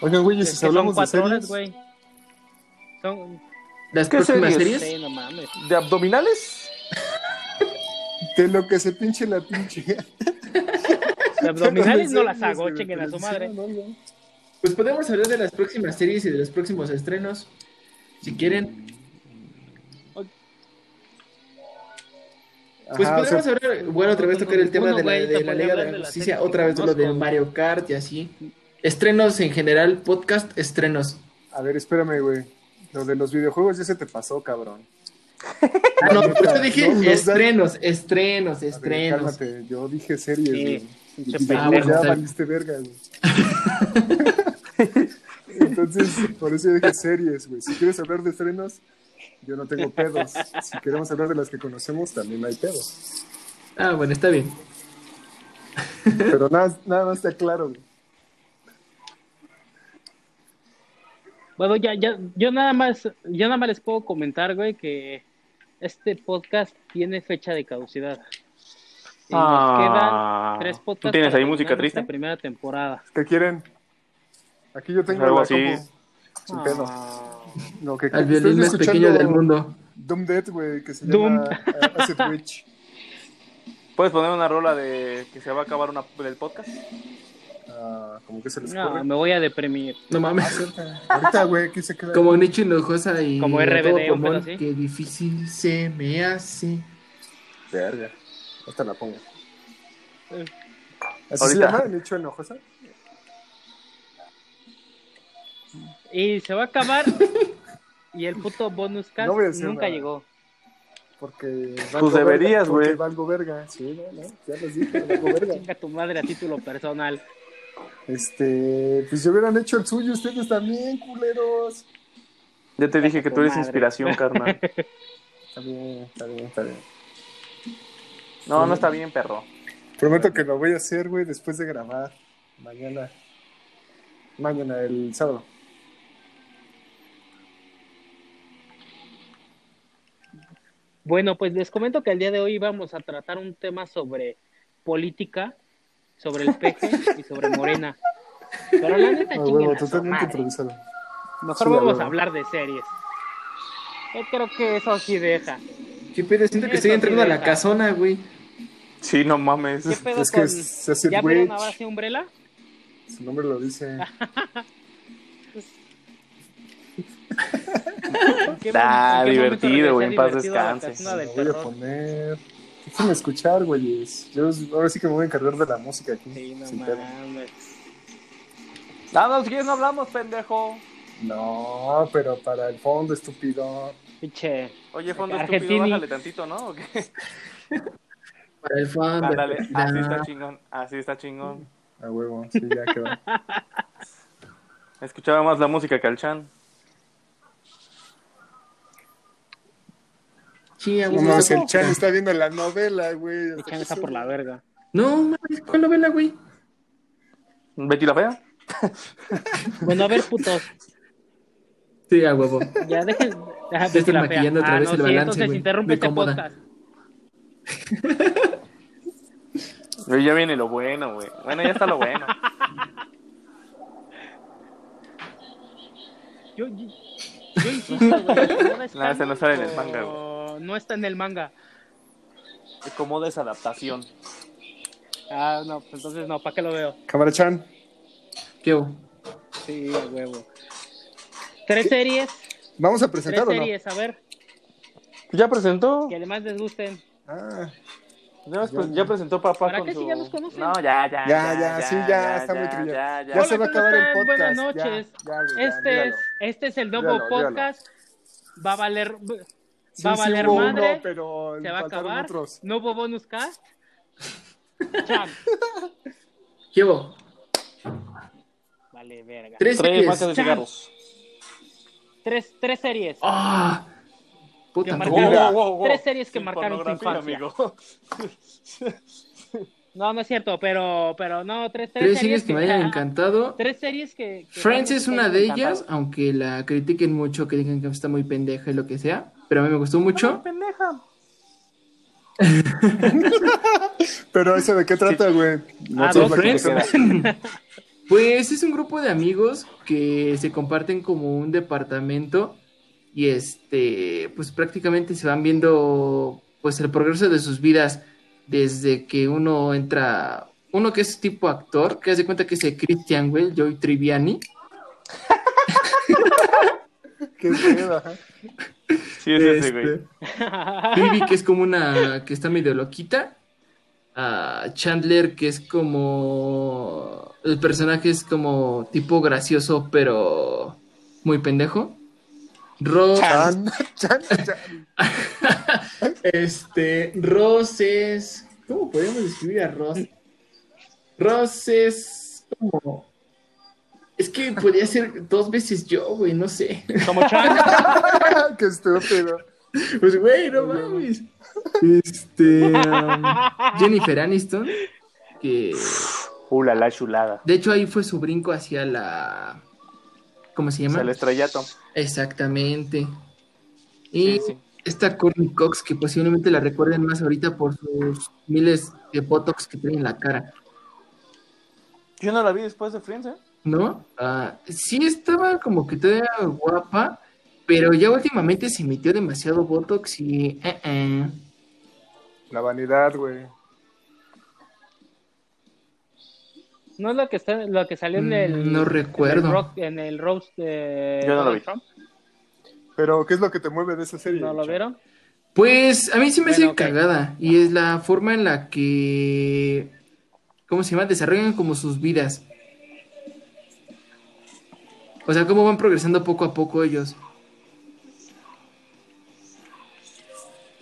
Oigan, güey, ¿y Es si hablamos de series? horas, güey. Son... Las ¿Qué próximas series? series. Sí, no mames. ¿De abdominales? De lo que se pinche la pinche. De abdominales no las hago, chequen a su madre. no, no. Pues podemos hablar de las próximas series y de los próximos estrenos. Si quieren. Pues Ajá, o podemos sea, hablar, bueno, otra vez tocar el tema Uno, de la, de la Liga de la Justicia, otra vez lo de. Mario Kart y así. Estrenos en general, podcast, estrenos. A ver, espérame, güey. Lo de los videojuegos ya se te pasó, cabrón. Ah, no, por eso dije No, nos dan- estrenos, estrenos, estrenos. cálmate, yo dije series, Sí, güey. Ya valiste verga, güey. Entonces, por eso yo dije series, güey. Si quieres hablar de estrenos, yo no tengo pedos. Si queremos hablar de las que conocemos, también no hay pedos. Ah, bueno, está bien. Pero nada, nada más te aclaro, güey. Bueno, ya, ya, yo nada más, yo nada más les puedo comentar, güey, que este podcast tiene fecha de caducidad. Y nos Ah, quedan tres ¿tú podcasts. tienes para ahí música triste? esta primera temporada. ¿Qué quieren? Aquí yo tengo Algo la así. Sin pedo. Ah, No, que Al violín más pequeño del mundo. Doom Dead, güey, que se Doom. llama eh, Acid Witch. ¿Puedes poner una rola de que se va a acabar una, del podcast? Ah, como que se les no, ocurre. me voy a deprimir. No mames. Ahorita, ahorita, güey, aquí se queda. Como Nicho Hinojosa y Como RBD, todo un pedo así. Qué difícil se me hace. Verga. Ahorita la pongo. Eh. ¿Así Ahorita. se llama? ¿Nicho enojosa? Y se va a acabar. y el puto bonus cast No nunca nada. llegó. Porque. Pues deberías, güey. Valgo verga. Sí, no, no. Ya les dije, valgo verga. Chinga tu madre a título personal. Este. Pues ya hubieran hecho el suyo ustedes también, culeros. Ya te dije que tú eres Madre. inspiración, carnal. Está bien, está bien, está bien. No, no está bien, perro. Prometo que lo voy a hacer, güey, después de grabar. Mañana. Mañana, el sábado. Bueno, pues les comento que el día de hoy vamos a tratar un tema sobre política, sobre el peje y sobre Morena. Pero la neta, Ah, chinguen huevo, totalmente. Mejor Sí, vamos a hablar de series. Yo creo que eso sí deja. ¿Qué pedo? Siento que Eso estoy sí entrando a la casona, güey. Sí, no mames. ¿Qué pedo Es que con... es Acid ¿Ya vieron ahora sí Umbrella? Su nombre lo dice. ¿En qué Ah, mo- en qué momento divertido, güey, en paz descanse. Lo voy a poner. Déjenme escuchar, güeyes. Yo ahora sí que me voy a encargar de la música aquí. Sí, no mames. Ah, no, si quieres no hablamos, pendejo. No, pero para el fondo, estúpido. Pinche. Oye, fondo Argentini. estúpido, bájale tantito, ¿no? ¿O qué? Para el fondo. Ándale, así está chingón, así está chingón. A huevo, sí, ya quedó. Escuchaba más la música que al Chan. Sí, a No el Chan está viendo la novela, güey. Me echan esa por la verga. No, mames, ¿cuál novela, güey? ¿Betty la fea? Bueno, a ver, putos. Sí, a huevo. Ya dejen. Deja la fea. maquillando otra Ah, vez no, el sí, balance, entonces güey. interrumpe este podcast. Güey, Ya viene lo bueno, güey. Bueno, ya está lo bueno. Yo, yo, yo insisto, güey. no Nada, se no sale en el manga, No está en el manga. ¿Cómo es adaptación? Ah, no, pues entonces no, ¿para qué lo veo? Cámara Chan. ¿Qué hubo? Sí, a huevo. Tres series, ¿Vamos a tres presentar o no? series, a ver, ¿Ya presentó? que además les gusten. Ah, Ya, pues, ya presentó papá ¿Para con qué su... si ya los conocen? No, ya, ya. Ya, ya, sí, ya, está muy trillado. Ya, ya ya. se va a ¿cómo acabar el podcast. Buenas ya, noches. ya, ya, Este es, este es el nuevo Dígalo, dígalo. podcast. Va a valer, Sí, va a sí valer hubo uno, madre. pero se va a acabar. otros. Nuevo bonus cast. Chan. ¿Qué hubo? Vale, verga. Tres Tres series. marcas de cigarros. Tres, tres series. ¡Ah! Puta marcaron- tres series que Sin marcaron tu infancia. amigo. No, no es cierto, pero, pero no, tres, tres, Tres series que me hayan encantado. Tres series que. que Friends es una de encantado. ellas, aunque la critiquen mucho, que digan que está muy pendeja y lo que sea. Pero a mí me gustó mucho. pendeja. Pero eso de qué trata, güey. No Ah, Friends. Pues es un grupo de amigos que se comparten como un departamento y este, pues prácticamente se van viendo pues el progreso de sus vidas desde que uno entra, uno que es tipo actor, que hace cuenta que es el Christian Well, Joey Triviani, Qué ajá. Sí, es ese, güey. este, Phoebe que es como una que está medio loquita, a Chandler que es como el personaje es como tipo gracioso pero muy pendejo. Ross, Chan, chan, chan. Este, Ross es. ¿Cómo podemos describir a Ross? Ross es como. Es que podría ser dos veces yo, güey, no sé. Como Chan. Qué estúpido. Pues, güey, no mames. Este. um, Jennifer Aniston, que. Uh, la, la chulada. De hecho, ahí fue su brinco hacia la. ¿Cómo se O llama? sea, el estrellato. Exactamente. Y Sí, sí. esta Courtney Cox, que posiblemente la recuerden más ahorita por sus miles de botox que trae en la cara. Yo no la vi después de Friends, ¿eh? ¿No? Ah, sí estaba como que todavía guapa, pero ya últimamente se metió demasiado Botox y... eh, eh. La vanidad, güey. ¿No es lo que, está, lo que salió en Mm, el. no en el recuerdo. rock- En el, roast de. Yo no lo vi. Trump? Pero, ¿qué es lo que te mueve de esa serie? ¿No lo vieron? Pues a mí sí me hace Bueno, ok. cagada y es la forma en la que... ¿Cómo se llama? Desarrollan como sus vidas. O sea, cómo van progresando poco a poco ellos.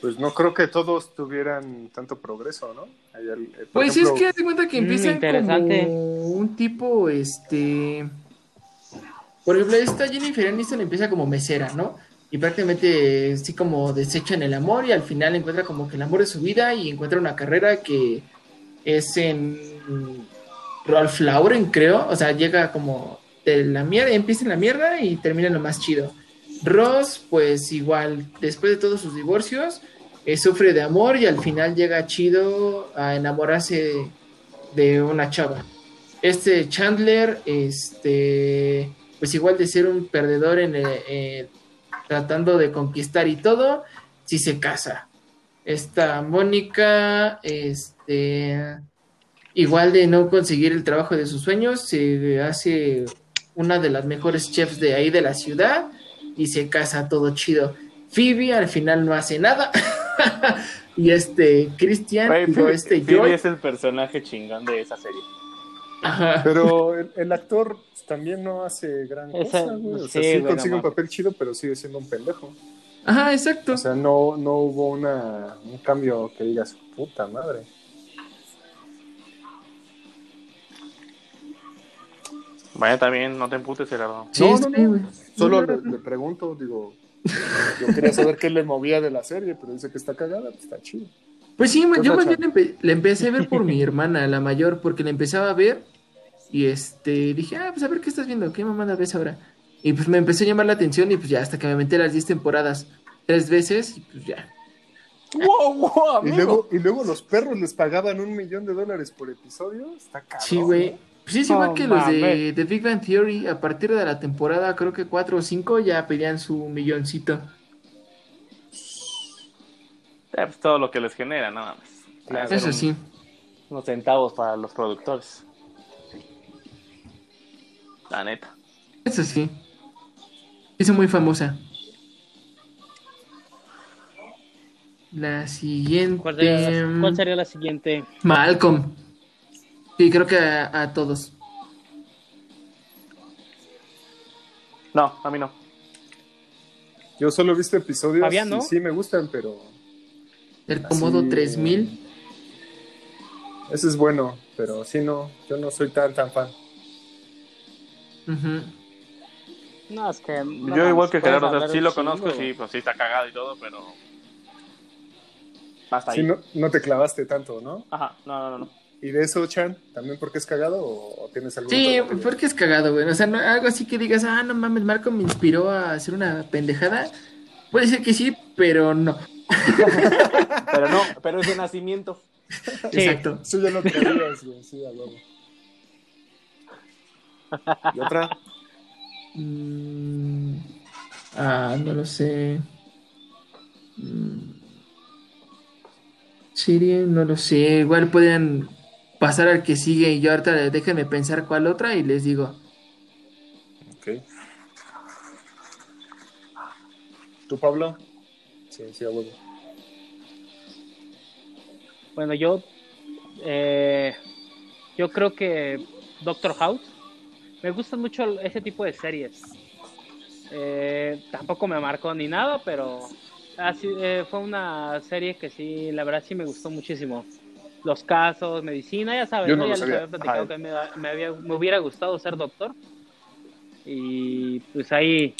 Pues no creo que todos tuvieran tanto progreso, ¿no? Eh, Pues ejemplo, es que hace cuenta que Mm, empiezan interesante. como un tipo, este... Por ejemplo, esta Jennifer Aniston empieza como mesera, ¿no? Y prácticamente sí como desecha en el amor y al final encuentra como que el amor de su vida y encuentra una carrera que es en Ralph Lauren, creo. O sea, llega como de la mierda, empieza en la mierda y termina en lo más chido. Ross, pues igual, después de todos sus divorcios, eh, sufre de amor y al final llega chido a enamorarse de una chava. Este Chandler, este, pues igual de ser un perdedor en el- eh, tratando de conquistar y todo, si se casa. Esta Mónica, este, igual de no conseguir el trabajo de sus sueños, se hace una de las mejores chefs de ahí de la ciudad y se casa todo chido. Phoebe al final no hace nada. y este Christian, digo, Phoebe, este Joy, es el personaje chingón de esa serie. ajá. Pero el, el actor también no hace gran Esa- cosa, güey. O sea, sí, consigue un papel chido, pero sigue siendo un pendejo. Ajá, exacto. O sea, no, no hubo una, un cambio que digas, puta madre. Vaya, también, no te emputes, Gerardo. Sí, no, sí, no. Solo le pregunto, digo, yo quería saber qué le movía de la serie, pero dice que está cagada, pues está chido. Pues sí, ¿Qué yo más bien empe- la empecé a ver por mi hermana, la mayor, porque la empezaba a ver y este dije, ah, pues a ver qué estás viendo, qué mamada ves ahora. Y pues me empezó a llamar la atención y pues ya hasta que me metí las 10 temporadas tres veces y pues ya. ¡Wow, wow, Y luego, y luego los perros les pagaban un millón de dólares por episodio, está cabrón. Sí, güey. Pues sí, es igual que los de. The Big Bang Theory, a partir de la temporada creo que 4 o 5 ya pedían su milloncito. Eh, pues todo lo que les genera, nada más. Eso un- sí. Unos centavos para los productores. La neta. Eso sí. Hizo muy famosa. La siguiente. ¿Cuál sería, la, cuál sería la siguiente? Malcolm. Sí, creo que a, a todos. No, a mí no. Yo solo he visto episodios Fabián, ¿no? y sí me gustan, pero El Comodo Así- 3000. ese es bueno, pero sí no, yo no soy tan tan fan. Ujú. No, es que. no Yo igual que Gerardo, o sea, sí lo chingo, conozco, sí, pues sí está cagado y todo, pero... Hasta ahí. Sí, no, no te clavaste tanto, ¿no? Ajá, no, no, no, no. ¿Y de eso, Chan? ¿También porque es cagado o, tienes algún Sí, porque es cagado, güey. O sea, no- algo así que digas, ah, no mames, Marco me inspiró a hacer una pendejada. Puede ser que sí, pero no. Pero no, pero es de nacimiento. Sí. Exacto. Eso ya lo creías, güey, sí, a huevo. ¿Y otra? Mm, ah, no lo sé. Mm, Siri, no lo sé. Igual pueden pasar al que sigue y yo ahorita déjenme pensar cuál otra y les digo. Ok. ¿Tú, Pablo? Sí, sí, a huevo. Bueno, yo, eh, yo creo que Doctor House. Me gustan mucho ese tipo de series. Eh, tampoco me marcó ni nada, pero así, eh, fue una serie que sí, la verdad sí me gustó muchísimo. Los casos, medicina, ya sabes, Yo ¿no? no lo ya les sabía. había platicado Ajá. que me, me había- me hubiera gustado ser doctor. Y pues ahí,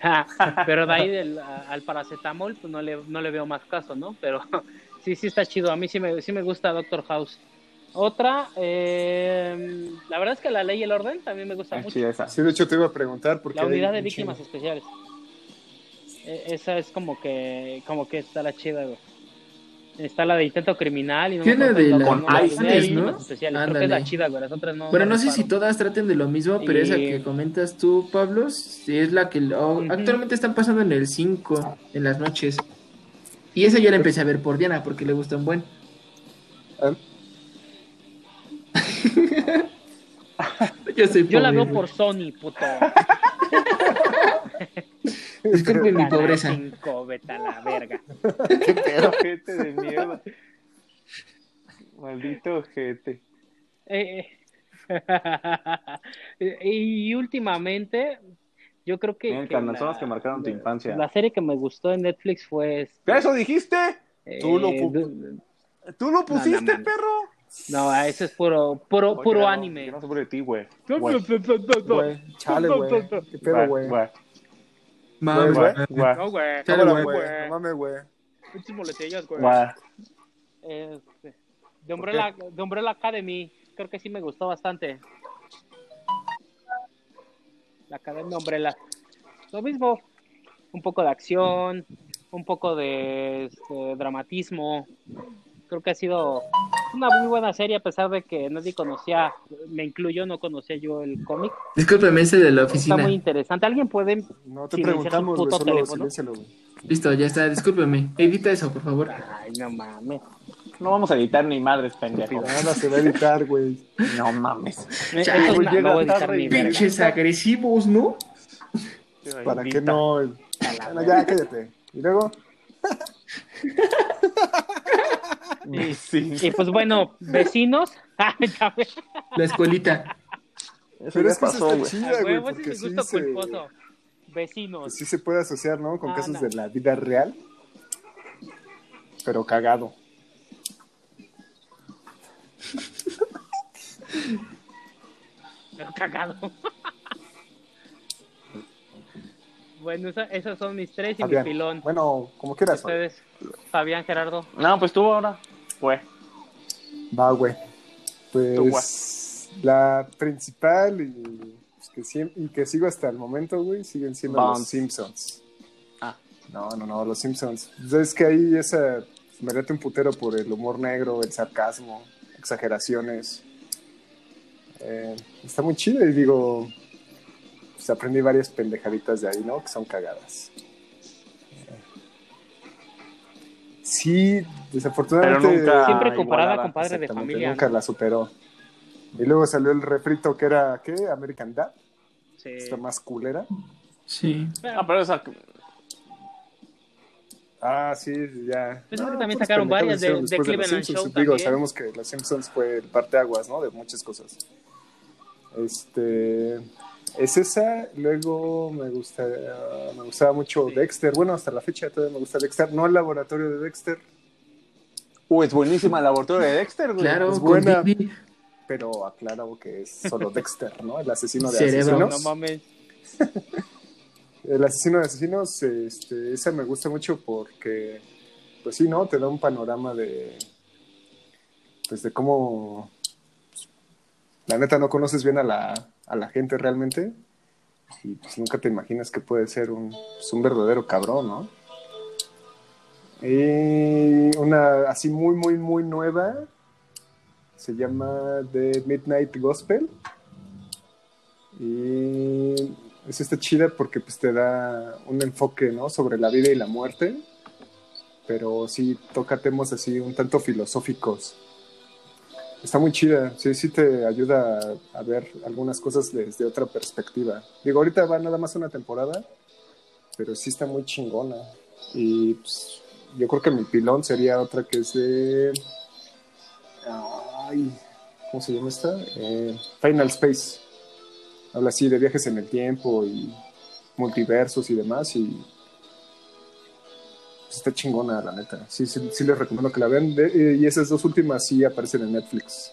ja, pero de ahí del- al paracetamol, pues no le, no le veo más caso, ¿no? Pero sí, sí está chido. A mí sí me, sí me gusta Doctor House. Otra, eh, la verdad es que la ley y el orden también me gusta Es mucho. esa. Sí, de hecho te iba a preguntar porque La unidad de víctimas especiales. E- Esa es como que, como que está la chida, güey. Está la de intento criminal y no me Tiene de la-. Creo que es la chida, güey. Las otras no. Bueno, no sé si todas traten de lo mismo, pero Y- esa que comentas tú, Pablo, es la que oh, actualmente están pasando en el 5 en las noches. Y esa yo la empecé a ver por Diana porque le gusta un buen. Ah, Yo, soy Yo la veo por Sony, puto. Disculpen mi pobreza. cinco, vete a la verga. Qué pedo, ojete de mierda. Maldito ojete. Eh, y últimamente, yo creo que. Bien, que carnal, la- son las que marcaron tu infancia. La serie que me gustó en Netflix fue. este, ¿Qué eso dijiste? Tú lo eh, pu- du- ¿Tú lo pusiste, no, no. perro? No, ese es puro, puro, Oye, puro no, anime. que No se de ti, Güey, chale, güey. ¿Qué pedo, güey? Mamá, Güey, güey. güey. No, güey. No mames, güey. Pinches muletillas, güey. güey. Este, de, Umbrella, de Umbrella Academy, creo que sí me gustó bastante. La Academia Umbrella. Lo mismo, un poco de acción, un poco de este, dramatismo. Creo que ha sido una muy buena serie, a pesar de que nadie conocía, me incluyo, no conocía yo el cómic. Discúlpeme, ese de la Está oficina. muy interesante. ¿Alguien puede No te preguntamos, puto Solo teléfono. Listo, ya está, discúlpeme. Edita eso, por favor. Ay, no mames. No vamos a editar ni madres, pendejo. Nada se va a editar, güey. No mames. Eh, Chale, eso güey, no, llega no voy a editar tarde ni y verga. Pinches agresivos, ¿no? ¿Para qué Edita. no? Bueno, ya, cállate. Y luego, Y sí. Y pues bueno, vecinos. Ah. La escuelita. Eso pero es que eso pasó, está güey. chida, A güey, huevo, ese porque es sí mi gusto se, culposo. Vecinos. pues sí se puede asociar, ¿no? Con Ah, casos no. de la vida real. Pero cagado. Pero cagado. bueno, esa- esos son mis tres y Fabián. mi pilón. Bueno, como quieras. Fabián. Ustedes, Fabián, Gerardo. No, pues tú ahora. Pues. Va, güey. Tú, güey. Pues la principal y, pues, que y que sigo hasta el momento, güey, siguen siendo los Simpsons. Ah. No, no, no, los Simpsons. Es que ahí esa me late un putero por el humor negro, el sarcasmo, exageraciones. Eh, está muy chido y digo, pues aprendí varias pendejaditas de ahí, ¿no? Que son cagadas. Sí, desafortunadamente. Pero nunca- Siempre Ah, comparada igualada. con Padre de Familia. Nunca ¿no? la superó. Y luego salió el refrito que era, ¿qué? American Dad. Sí. Está más culera. Sí. Ah, pero esa. Ah, sí, ya. Pues No, también puras sacaron varias de- de Cleveland Simpsons. Show Digo, también. sabemos que Los Simpsons fue el parteaguas, ¿no? De muchas cosas. Este... Es esa, luego me gusta, me gustaba mucho Sí. Dexter, bueno, hasta la fecha todavía me gusta Dexter, no el laboratorio de Dexter, Uh, es buenísima el laboratorio de Dexter, güey. Claro, es buena. Digby. pero aclaro que es solo Dexter, ¿no? El asesino de Cerebro. No asesinos. mames. El asesino de asesinos, este, esa me gusta mucho porque, pues sí, ¿no? Te da un panorama de, pues de cómo, la neta no conoces bien a la, a la gente realmente y pues nunca te imaginas que puede ser un, pues, un verdadero cabrón, ¿no? Y una así muy, muy, muy nueva se llama The Midnight Gospel. Y es esta chida porque pues te da un enfoque, ¿no? Sobre la vida y la muerte. Pero sí toca temas así un tanto filosóficos. Está muy chida, sí, sí te ayuda a, ver algunas cosas desde otra perspectiva. Digo, ahorita va nada más una temporada, pero sí está muy chingona. Y pues, yo creo que mi pilón sería otra que es de. Ay, ¿cómo se llama esta? Eh, Final Space. Habla así de viajes en el tiempo y multiversos y demás. Y está chingona, la neta. Sí, sí, sí les recomiendo que la vean. De- eh, y esas dos últimas sí aparecen en Netflix.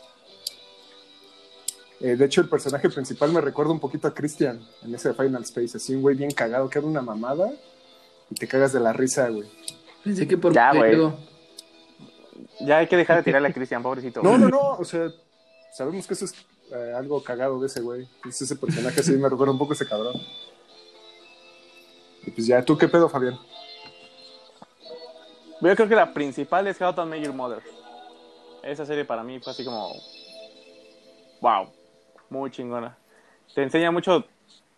Eh, de hecho, el personaje principal me recuerda un poquito a Christian en ese Final Space. Así un güey bien cagado que era una mamada y te cagas de la risa, güey. Pensé que por Ya, güey. Ya hay que dejar de tirarle a Cristian, pobrecito. No, no, no, o sea, sabemos que eso es eh, algo cagado de ese güey. Es ese personaje así me recuerda un poco a ese cabrón. Y pues ya, ¿tú qué pedo, Fabián? Yo creo que la principal es How to Make Your Mother. Esa serie para mí fue así como. Wow, muy chingona. Te enseña mucho,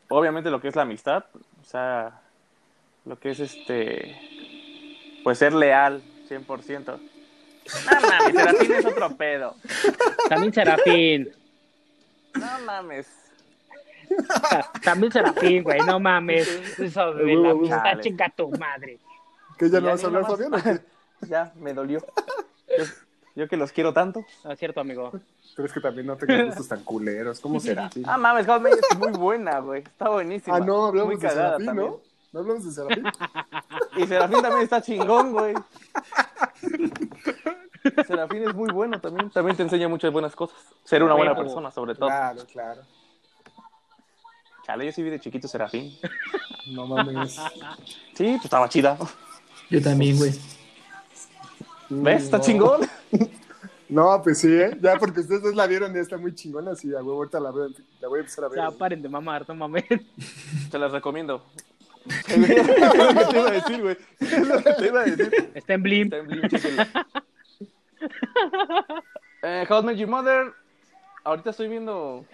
obviamente, lo que es la amistad. O sea, lo que es este. Pues ser leal, 100%. No mames, Serafín es otro pedo. También Serafín. No mames. También Serafín, güey, no mames. Eso de la amistad, chinga tu madre. ¿Qué ya no vas a hablar, nomás- Fabián? o qué? Ya, me dolió. Yo, yo que los quiero tanto. No es cierto, amigo. ¿Crees que también no tengas gustos tan culeros? ¿Cómo será? Ah, mames, It es muy buena, güey. Está buenísima. Ah, no, hablamos muy de Serafín, también. ¿no? ¿No hablamos de Serafín? Y Serafín también está chingón, güey. Serafín es muy bueno también. También te enseña muchas buenas cosas. Ser una buena persona, sobre todo. Claro, claro. Chale, yo sí vi de chiquito Serafín. No mames. Sí, pues estaba chida. Yo también, güey. ¿Ves? Está No. chingón. No, pues sí, ¿eh? Ya, porque ustedes dos la vieron y está muy chingona, sí, a huevo, ahorita la, veo- la voy a empezar a ver. Ya, paren de mamar, no mames. Te las recomiendo. Es lo que te iba a decir, güey. Es lo que te iba a decir. Está en Blimp. Está en Blim. Eh, How Met Your Mother. Ahorita estoy viendo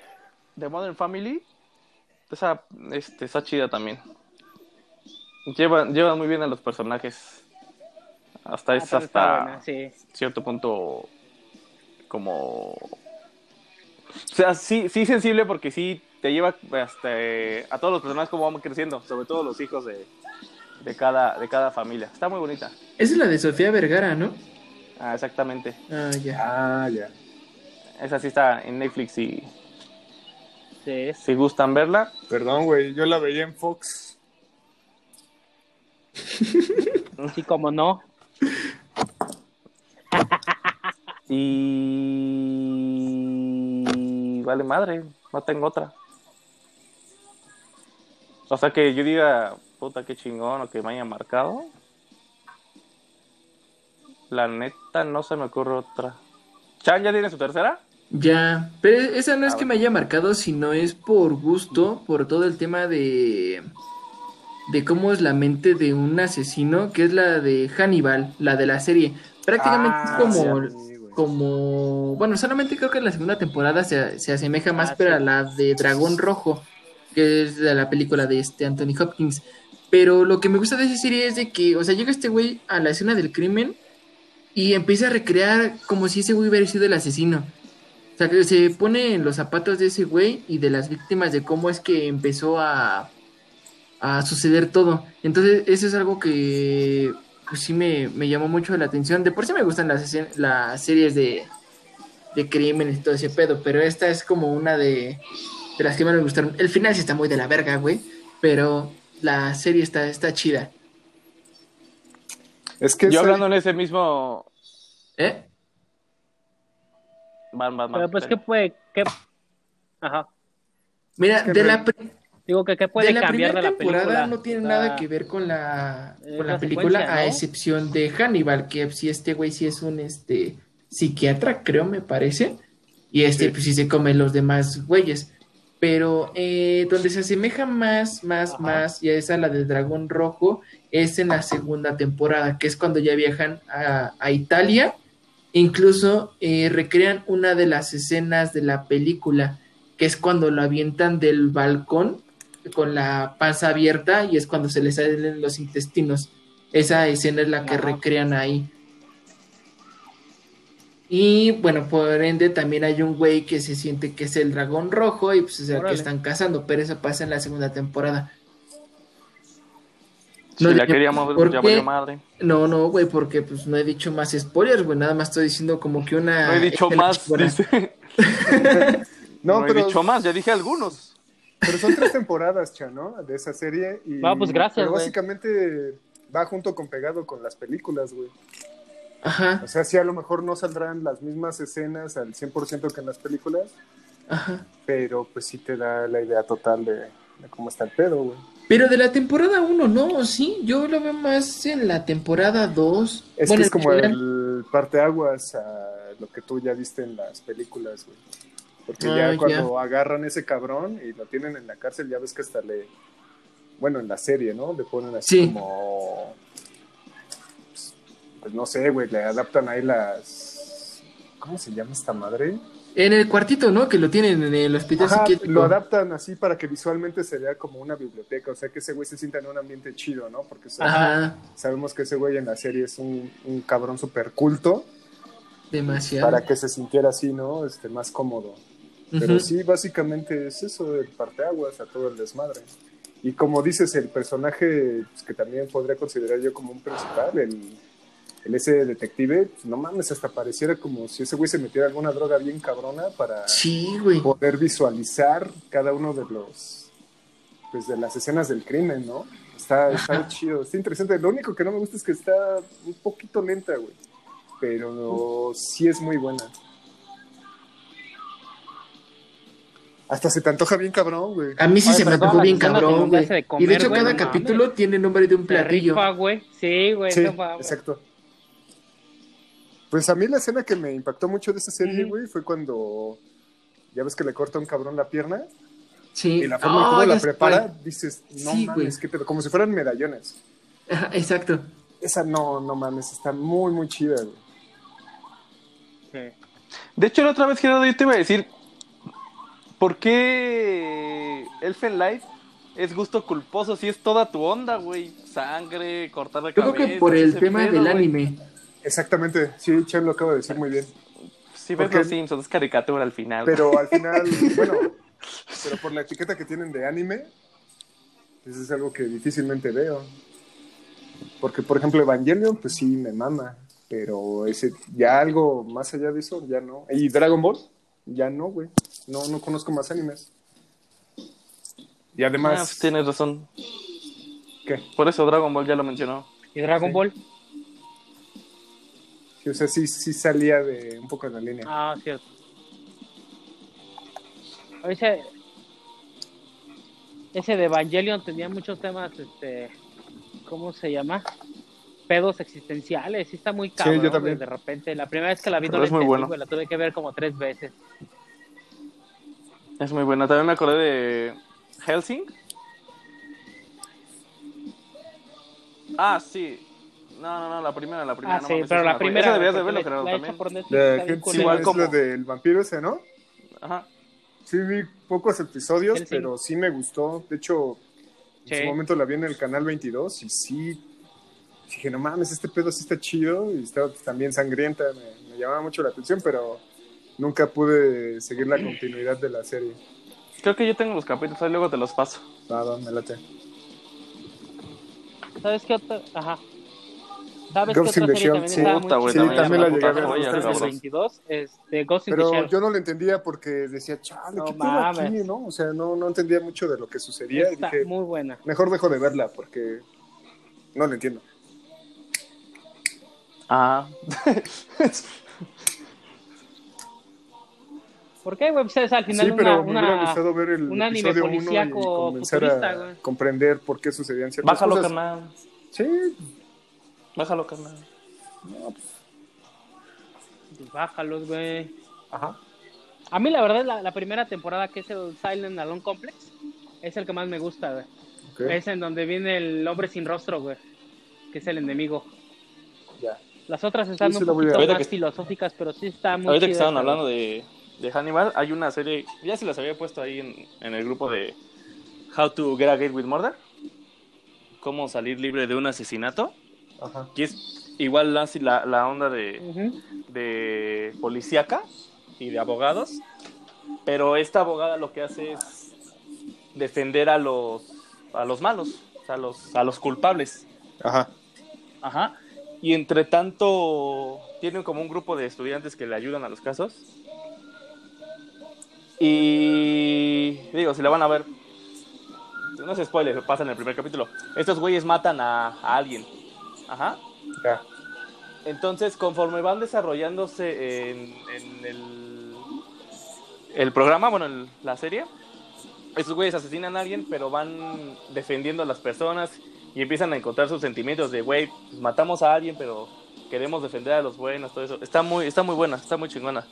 The Modern Family. Esa este, está chida también. Llevan, llevan muy bien a los personajes. Hasta Ah, es hasta buena, sí. cierto punto como... O sea, sí, sí sensible porque sí te lleva hasta, eh, a todos los personajes como van creciendo, sobre todo los hijos de, de, cada, de cada familia. Está muy bonita. Esa es la de Sofía Vergara, ¿no? Ah, exactamente. Ah, ya. Ah, ya. Esa sí está en Netflix si, Sí. si gustan verla. Perdón, güey, yo la veía en Fox. Sí, como no. Y vale madre, no tengo otra. O sea que yo diga, puta, qué chingón o que me haya marcado. La neta no se me ocurre otra. ¿Chan ya tiene su tercera? Ya, pero esa no es Ah, que bueno. me haya marcado, sino es por gusto, por todo el tema de de cómo es la mente de un asesino, que es la de Hannibal, la de la serie. Prácticamente Ah, es como, sí, güey. como, bueno, solamente creo que en la segunda temporada se, se asemeja más, Ah, pero sí. a la de Dragón Rojo, que es de la película de este Anthony Hopkins. Pero lo que me gusta de esa serie es de que, o sea, llega este güey a la escena del crimen y empieza a recrear como si ese güey hubiera sido el asesino. O sea, que se pone en los zapatos de ese güey y de las víctimas de cómo es que empezó a, a suceder todo. Entonces, eso es algo que pues sí me, me llamó mucho la atención. De por sí me gustan las, las series de, de crímenes y todo ese pedo, pero esta es como una de, de las que más me gustaron. El final sí está muy de la verga, güey, pero la serie está, está chida. Es que Yo hablando en ese mismo... ¿Eh? Van, van, van. Pero pues, ¿qué puede, qué... Ajá. Mira, Es que de re- la, Digo que qué puede de la cambiar primera de la temporada película. no tiene O sea, nada que ver con la, con la la película, a excepción de Hannibal, que si este güey sí es un este psiquiatra, creo, me parece, y este Sí. pues sí se come los demás güeyes. Pero eh, donde se asemeja más, más, Ajá. más, y es a la del dragón rojo, es en la segunda temporada, que es cuando ya viajan a, a Italia. Incluso eh, recrean una de las escenas de la película que es cuando lo avientan del balcón con la panza abierta y es cuando se le salen los intestinos. Esa escena es la que Ajá. recrean ahí. Y bueno, por ende también hay un güey que se siente que es el dragón rojo y pues es el Órale. que están cazando, pero eso pasa en la segunda temporada. Si No la digo, queríamos, ¿por ya valió madre. No, no, güey, porque pues no he dicho más spoilers, güey, nada más estoy diciendo como que una... No he dicho más, dice. No, No, he pero, dicho más, ya dije algunos. Pero son tres temporadas, cha, ¿no? De esa serie. Y, pues gracias, pero básicamente va junto con pegado con las películas, güey. Ajá, O sea, sí, a lo mejor no saldrán las mismas escenas al 100% que en las películas, ajá. pero pues sí te da la idea total de, de cómo está el pedo, güey. Pero de la temporada 1, no, sí, yo lo veo más en la temporada 2. Es Bueno, que es como el parteaguas a lo que tú ya viste en las películas, güey. Porque Ah, ya cuando agarran ese cabrón y lo tienen en la cárcel, ya ves que hasta le. Bueno, en la serie, ¿no? Le ponen así Sí. como. pues, Pues no sé, güey, le adaptan ahí las. ¿Cómo se llama esta madre? En el cuartito, ¿no? Que lo tienen en el hospital Ajá, lo adaptan así para que visualmente se vea como una biblioteca, o sea que ese güey se sienta en un ambiente chido, ¿no? Porque sabemos que ese güey en la serie es un, un cabrón súper culto. demasiado. para que se sintiera así, ¿no? Este, más cómodo. Pero sí, básicamente es eso, el parteaguas a todo el desmadre. Y como dices, el personaje pues, que también podría considerar yo como un principal, el, el ese detective, pues, no mames, hasta pareciera como si ese güey se metiera alguna droga bien cabrona para Sí, poder visualizar cada uno de los, pues de las escenas del crimen, ¿no? Está, está chido, está interesante. Lo único que no me gusta es que está un poquito lenta, güey. Pero sí es muy buena. Hasta se te antoja bien cabrón, güey. A mí sí Ay, se me antojó bien cabrón, güey. Y de hecho, güey, cada no capítulo mames. tiene nombre de un platillo. rifa, güey. Sí, güey. Sí, no mames. exacto. Pues a mí la escena que me impactó mucho de esa serie, güey, fue cuando ya ves que le corta a un cabrón la pierna Sí. y la forma en Oh, cómo la prepara, dices, no Sí, güey. mames, qué pedo, como si fueran medallones. Ajá, exacto. Esa no, no mames, está muy, muy chida, güey. Sí. De hecho, la otra vez, Gerardo, yo te iba a decir, ¿por qué Elfen Light es gusto culposo si es toda tu onda, güey? Sangre, cortar la Yo creo que por el tema pedo, del güey. anime. Exactamente, sí, Chen lo acaba de decir muy bien. Si ves Porque- los Simpsons, es caricatura al final. Pero al final, bueno, pero por la etiqueta que tienen de anime, eso es algo que difícilmente veo. Porque, por ejemplo, Evangelion, pues sí, me mama. Pero ese, ya algo más allá de eso, ya no. Y Dragon Ball, ya no, güey. No, no conozco más animes. Y Ah, además, pues tienes razón. ¿qué? Por eso Dragon Ball ya lo mencionó. ¿Y Dragon Sí. Ball? Sí, o sea, sí, sí salía de un poco de la línea. Ah, cierto. Ese, ese de Evangelion tenía muchos temas, este, ¿cómo se llama? Pedos existenciales, sí está muy cabrón, yo también. güey, de repente. La primera vez que la vi no la entendí, bueno. güey, la tuve que ver como tres veces. Es muy buena. También me acordé de Helsing. Ah, sí. No, no, no, la primera, la primera. Ah, no sí, mames, pero la primera... Esa deberías de verlo, hecha también. La gente igual es como- lo del vampiro ese, ¿no? Ajá. Sí, vi pocos episodios, Hellsing. pero sí me gustó. De hecho, en Sí. su momento la vi en el canal 22 y sí dije, no mames, este pedo sí está chido y estaba también sangrienta, me, me llamaba mucho la atención, pero nunca pude seguir la continuidad de la serie. Creo que yo tengo los capítulos, ahí luego te los paso. Nada, me late. ¿Sabes qué otra? Ajá. ¿Sabes Ghost qué otra serie también sí. estaba Puta, muy chida? también- también la llegué a ver, veces. 22, este, Ghost in the Pero yo no lo entendía porque decía, chale, No ¿qué pedo aquí, mames. no? O sea, no, no entendía mucho de lo que sucedía y Está dije, muy buena. mejor dejo de verla porque no lo entiendo. Ah. ¿Por qué, güey? Pues es al final Sí, pero una, me hubiera una- gustado ver el un anime episodio 1 y policíaco comenzar futurista, a güey. comprender por qué sucedían ciertas Bájalo, cosas. carnal. Sí, Bájalo, carnal. Pues bájalos, güey. ajá. A mí, la verdad, la, la primera temporada, que es el Silent Alone Complex, es el que más me gusta, güey. Es en donde viene el hombre sin rostro, güey. Que es el enemigo. ya. Las otras están Sí, un a poquito más que- filosóficas, pero sí está muy Ahorita que estaban hablando de de Hannibal, hay una serie, ya se las había puesto ahí en, en el grupo de How to Get Away with Murder. Cómo salir libre de un asesinato. Ajá. Que es igual la, la onda de, Ujú. de policíaca y de abogados. Pero esta abogada lo que hace es defender a los, a los malos, a los, a los culpables. Ajá. Ajá. Y entre tanto, tienen como un grupo de estudiantes que le ayudan a los casos. Y digo, si la van a ver, no se spoiler, pasa en el primer capítulo. Estos güeyes matan a, a alguien. Ajá. Ya. Entonces, conforme van desarrollándose en, en el, el programa, bueno, en la serie, estos güeyes asesinan a alguien, pero van defendiendo a las personas y empiezan a encontrar sus sentimientos de, güey, pues matamos a alguien, pero queremos defender a los buenos, todo eso. Está muy, está muy buena, está muy chingona.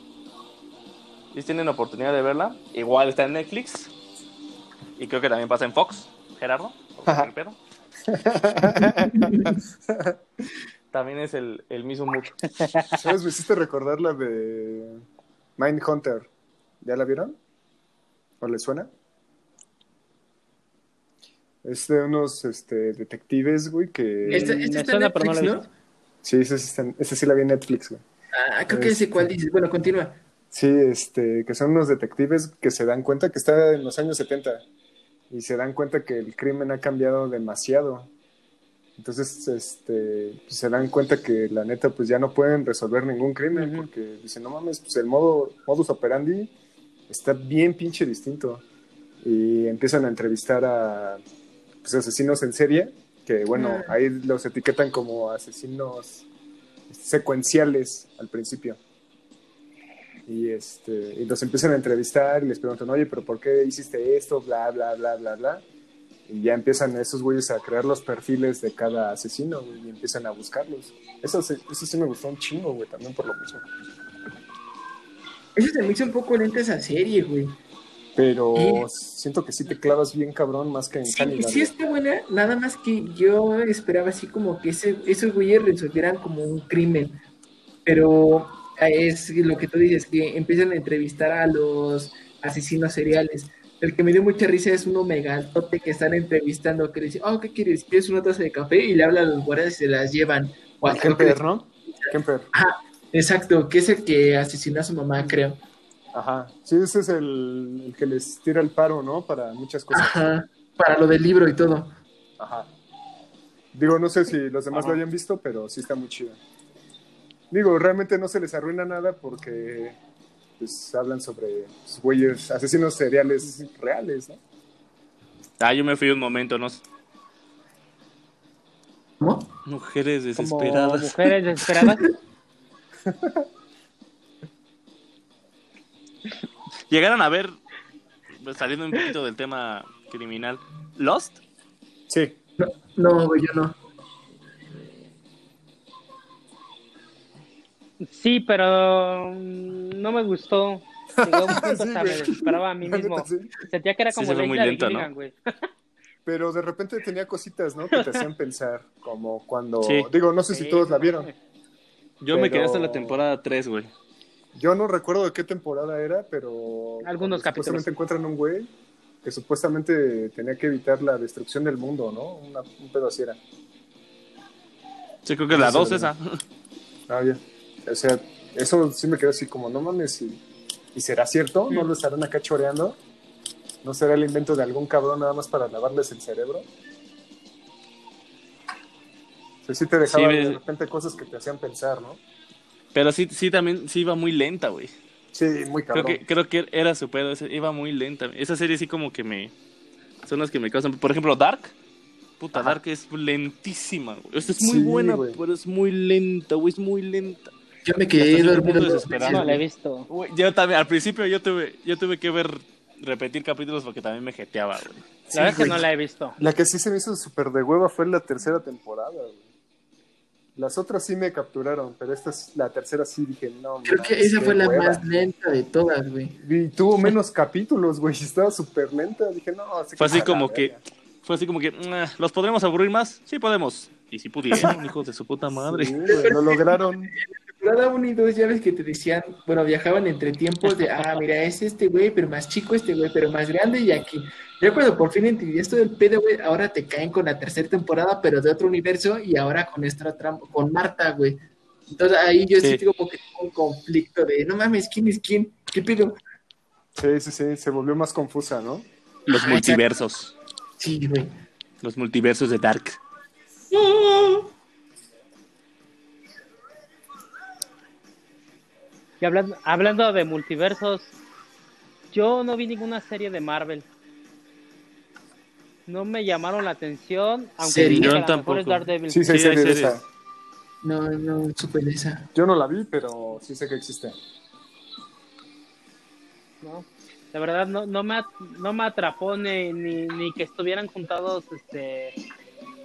Si tienen oportunidad de verla, igual está en Netflix y creo que también pasa en Fox, Gerardo, el perro. También es el, el mismo mood. ¿Sabes? Me hiciste recordar la de Mindhunter. ¿Ya la vieron? ¿O les suena? Es de unos este, detectives, güey, que... Esta, Me esta está suena, en no Netflix, ¿no? visto. Sí, ese en- ese sí la vi en Netflix, güey. Ah, creo que sé cuál Este. dices. Bueno, continúa. Sí, este, que son unos detectives que se dan cuenta que está en los años 70 y se dan cuenta que el crimen ha cambiado demasiado. Entonces, este, pues, se dan cuenta que la neta, pues ya no pueden resolver ningún crimen porque dicen, no mames, pues el modo, modus operandi está bien pinche distinto. Y empiezan a entrevistar a pues, asesinos en serie, que bueno, Ah. ahí los etiquetan como asesinos secuenciales al principio. Y, este, y los empiezan a entrevistar y les preguntan, oye, pero ¿por qué hiciste esto? Bla, bla, bla, bla, bla. Y ya empiezan esos güeyes a crear los perfiles de cada asesino güey, y empiezan a buscarlos. Eso, sí- eso sí me gustó un chingo, güey, también por lo mismo. Eso se me hizo un poco lenta esa serie, güey. Pero ¿Eh? siento que sí te clavas bien cabrón más que en Sí, Hannibal. sí está buena, nada más que yo esperaba así como que ese, esos güeyes resolvieran como un crimen. Pero eh, es lo que tú dices, que empiezan a entrevistar a los asesinos seriales. El que me dio mucha risa es uno megatote que están entrevistando, que le dice, oh, ¿qué quieres? ¿Quieres una taza de café? Y le habla a los guardias y se las llevan. O a- Kemper, ¿no? Kemper. Exacto, que es el que asesinó a su mamá, creo. Ajá. Sí, ese es el, el que les tira el paro, ¿no? Para muchas cosas. Ajá, para lo del libro y todo. Ajá. Digo, no sé si los demás Ajá. lo hayan visto, pero sí está muy chido. Digo, realmente no se les arruina nada porque pues, hablan sobre pues, güeyes, asesinos seriales reales, ¿no? Ah, yo me fui un momento, ¿no? ¿Cómo? Mujeres Como desesperadas. mujeres desesperadas. Llegaron a ver, pues, saliendo un poquito del tema criminal, Lost. Sí. No, no, güey, yo no. Sí, pero mm, no me gustó. Llegó a un punto Sí, hasta me güey. desesperaba a mí La mismo. neta, sí. Sentía que era Sí, como la muy de lenta, ¿no? Gilligan, güey. Pero de repente tenía cositas, ¿no? Que te hacían pensar, como cuando... Sí. Digo, no sé si Sí, todos la vieron. Yo me quedé hasta la temporada 3, güey. Yo no recuerdo de qué temporada era, pero... Algunos capítulos. Supuestamente encuentran un güey que supuestamente tenía que evitar la destrucción del mundo, ¿no? Una- un pedo así era. Sí, creo que la Esa 2 la esa. Ah, bien. O sea, eso sí me quedó así como, no mames, ¿y, y será cierto? ¿No Mm. lo estarán acá choreando? ¿No será el invento de algún cabrón nada más para lavarles el cerebro? O sea, sí te dejaba Sí, de repente cosas que te hacían pensar, ¿no? Pero sí, sí, también sí iba muy lenta, güey. Sí, muy Creo cabrón. que, creo que era su pedo, iba muy lenta. Esa serie sí como que me... Son las que me causan... Por ejemplo, Dark. Puta, Ajá. Dark es lentísima, güey. Esta es muy Sí, buena, güey. pero es muy lenta, güey. Es muy lenta. Yo me quedé dormido. desesperado. No la he visto. Güey, yo también, al principio yo tuve, yo tuve que ver, repetir capítulos porque también me jeteaba, güey. Sí, La verdad es que no la he visto. La que sí se me hizo súper de hueva fue la tercera temporada, güey. Las otras sí me capturaron, pero esta es la tercera sí dije, no. Creo que esa fue la hueva. más lenta de todas, güey. Y tuvo menos capítulos, güey. y Estaba súper lenta. Dije, no, así Fue así como que, verga. fue así como que, "Ah, ¿los podremos aburrir más? Sí podemos. Y si pudieron, hijos de su puta madre. Sí, güey, lo lograron. temporada 1 y 2 ya ves que te decían, bueno, viajaban entre tiempos de, ah, mira, es este güey, pero más chico este güey, pero más grande y aquí. Ya cuando por fin entendí esto del pedo, güey, ahora te caen con la tercera temporada, pero de otro universo y ahora con esta trampa, con Marta, güey. Entonces ahí yo sí, Sí. tengo como que un conflicto de, no mames, ¿quién es quién? ¿Qué pedo? Sí, sí, sí, se volvió más confusa, ¿no? Los Ah, multiversos. Sí, güey. Los multiversos de Dark. Y hablando, hablando de multiversos, yo no vi ninguna serie de Marvel. No me llamaron la atención, aunque que Yo tampoco. es Daredevil. Sí, sí, Sí, hay serie de series. esa. No, no, supe de esa. Yo no la vi, pero sí sé que existe. ¿no? La verdad no, no, me, at- no me atrapó ni, ni, ni que estuvieran juntados este,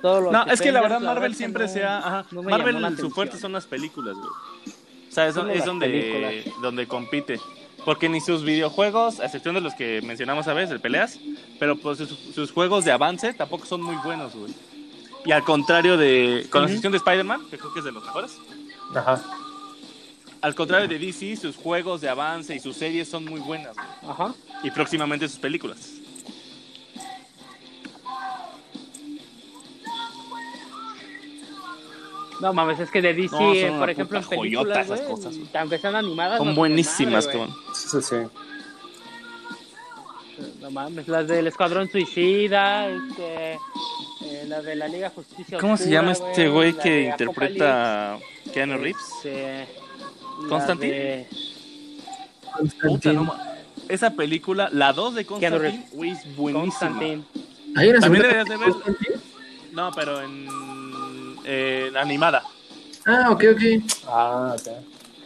todos los No, es que la verdad Marvel siempre no- se ha... ajá, no me llamó la Marvel su fuerte son las películas, güey. O sea, es, donde, películas. donde compite. Porque ni sus videojuegos, a excepción de los que mencionamos a veces, de peleas, pero pues sus, sus juegos de avance tampoco son muy buenos, güey. Y al contrario de... Con la excepción de Spider-Man, que creo que es de los mejores. Ajá. Al contrario de DC, sus juegos de avance y sus series son muy buenas, güey. Ajá. Y próximamente sus películas. No mames, es que de DC, No, son eh, una por ejemplo, en puta joyota películas, esas güey, cosas, güey. aunque sean animadas, Son no buenísimas, tienen madre, cabrón. Sí, sí, sí. güey. No mames, las del Escuadrón Suicida, este, eh, la de la Liga Justicia ¿Cómo se llama este güey que interpreta Keanu Reeves? este, ¿Constantine? de- Puta, Constantine. no Esa película, la 2 de Constantine, güey, es buenísima. Constantine. Hay una También segunda deberías de ver. Constantine. No, pero en, en animada. Ah, ok, ok. Ah, ok.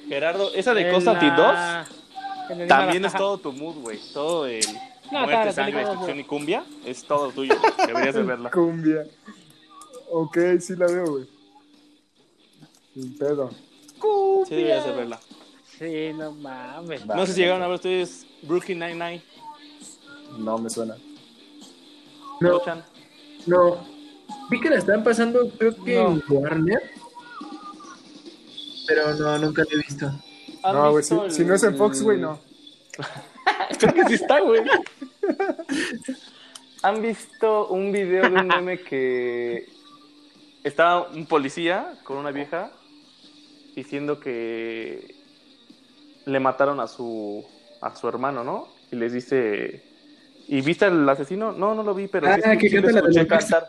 Gerardo, esa de Constantine 2 la- en la también animada, es todo tu mood, güey. Todo el No, muerte, claro, sangre, destrucción y cumbia es todo tuyo. Deberías de verla. Cumbia. Ok, sí la veo, güey. Sin pedo. Sí, deberías de verla. Sí, no mames. No sé si llegaron a ver ustedes Brooklyn Nine-Nine. No me suena. No, no. Vi que la están pasando, creo que No. en Warner. Pero no, nunca la he visto. ¿Han No, güey, si, no es en el- Fox, güey, no. Creo que sí está, güey. ¿Han visto un video de un meme que estaba un policía con una vieja diciendo que le mataron a su a su hermano, ¿no? Y les dice, ¿y viste al asesino? No, no lo vi, pero Ah, sí, que sí lo canta la cantar.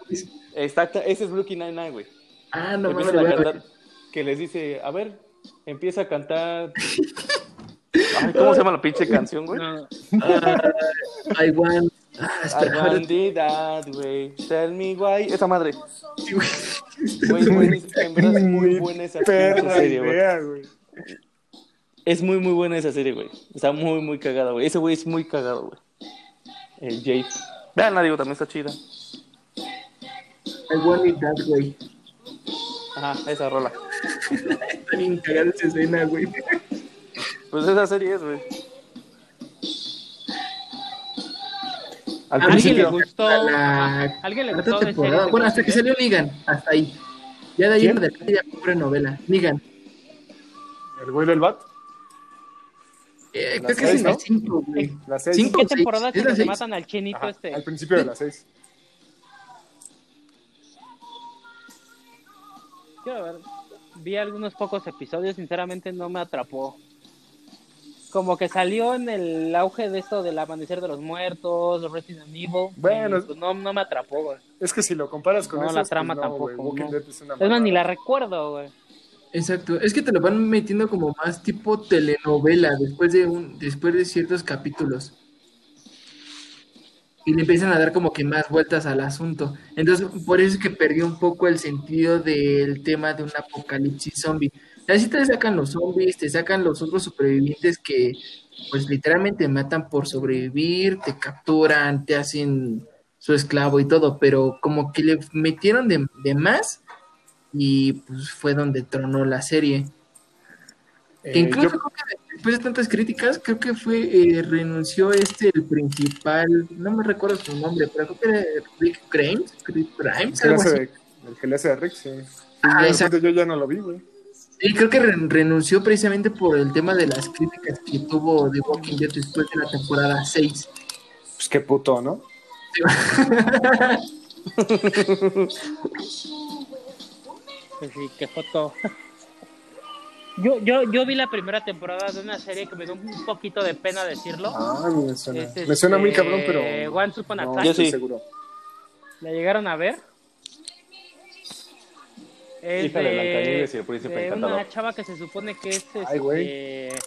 Exacto, ese es Brooklyn Nine-Nine, güey. Ah, no mames. A que les dice, a ver, empieza a cantar. Ay, ¿Cómo se llama la pinche canción, güey? No, Ah, I want. Ah, I want it that way. Tell me why. Esa madre. sí, güey. Güey, güey, en verdad es muy buena esa perra serie, güey. Es muy, muy buena esa serie, güey. Está muy, muy cagada, güey. Ese güey es muy cagado, güey. El Jade. Veanla, digo, también está chida. I want it that way. Ajá, esa rola. Está bien cagada esa escena, güey. Pues esa serie es, güey. Al ¿A alguien le principio. gustó? La ¿Alguien le gustó de de Bueno, hasta que salió Negan. Hasta ahí. Ya de ahí en adelante ya pobre novela. Negan. El güey del bat. Eh, Las creo que es seis, en la ¿no? 5, güey. La seis. Cinco. ¿Qué seis. temporada la donde seis. matan al chinito Ajá, este? Al principio de las seis. Quiero ver. Vi algunos pocos episodios, sinceramente no me atrapó. Como que salió en el auge de esto del amanecer de los muertos, Resident Evil. Bueno, y, pues no, no me atrapó, güey. Es que si lo comparas con No, la trama no, tampoco, no. Es una Es más, ni la recuerdo, güey. Exacto. Es que te lo van metiendo como más tipo telenovela después de un, después de ciertos capítulos. Y le empiezan a dar como que más vueltas al asunto. Entonces, por eso es que perdió un poco el sentido del tema de un apocalipsis zombie. Así te sacan los zombies, te sacan los otros supervivientes que pues literalmente matan por sobrevivir, te capturan, te hacen su esclavo y todo, pero como que le metieron de, de más y pues fue donde tronó la serie. Que Eh, incluso yo- creo que después de tantas críticas, creo que fue, eh, renunció este, el principal, no me recuerdo su nombre, pero creo que era Rick Grimes, Rick Grimes, el, que le algo hace así. de, el que le hace de Rick, sí. Ah, exacto. yo ya no lo vi, güey. Sí, creo que re- renunció precisamente por el tema de las críticas que tuvo de Walking Dead después de la temporada 6. Pues qué puto, ¿no? Sí, qué foto. Yo, yo, yo vi la primera temporada de una serie que me dio un poquito de pena decirlo. Ah, me suena. Es, me suena muy este, cabrón, pero. Once Upon a no Time. Yo sí. seguro. ¿La llegaron a ver? Es Hija de Blancanieves y el príncipe de encantador. una chava que se supone que es Ay, güey. este,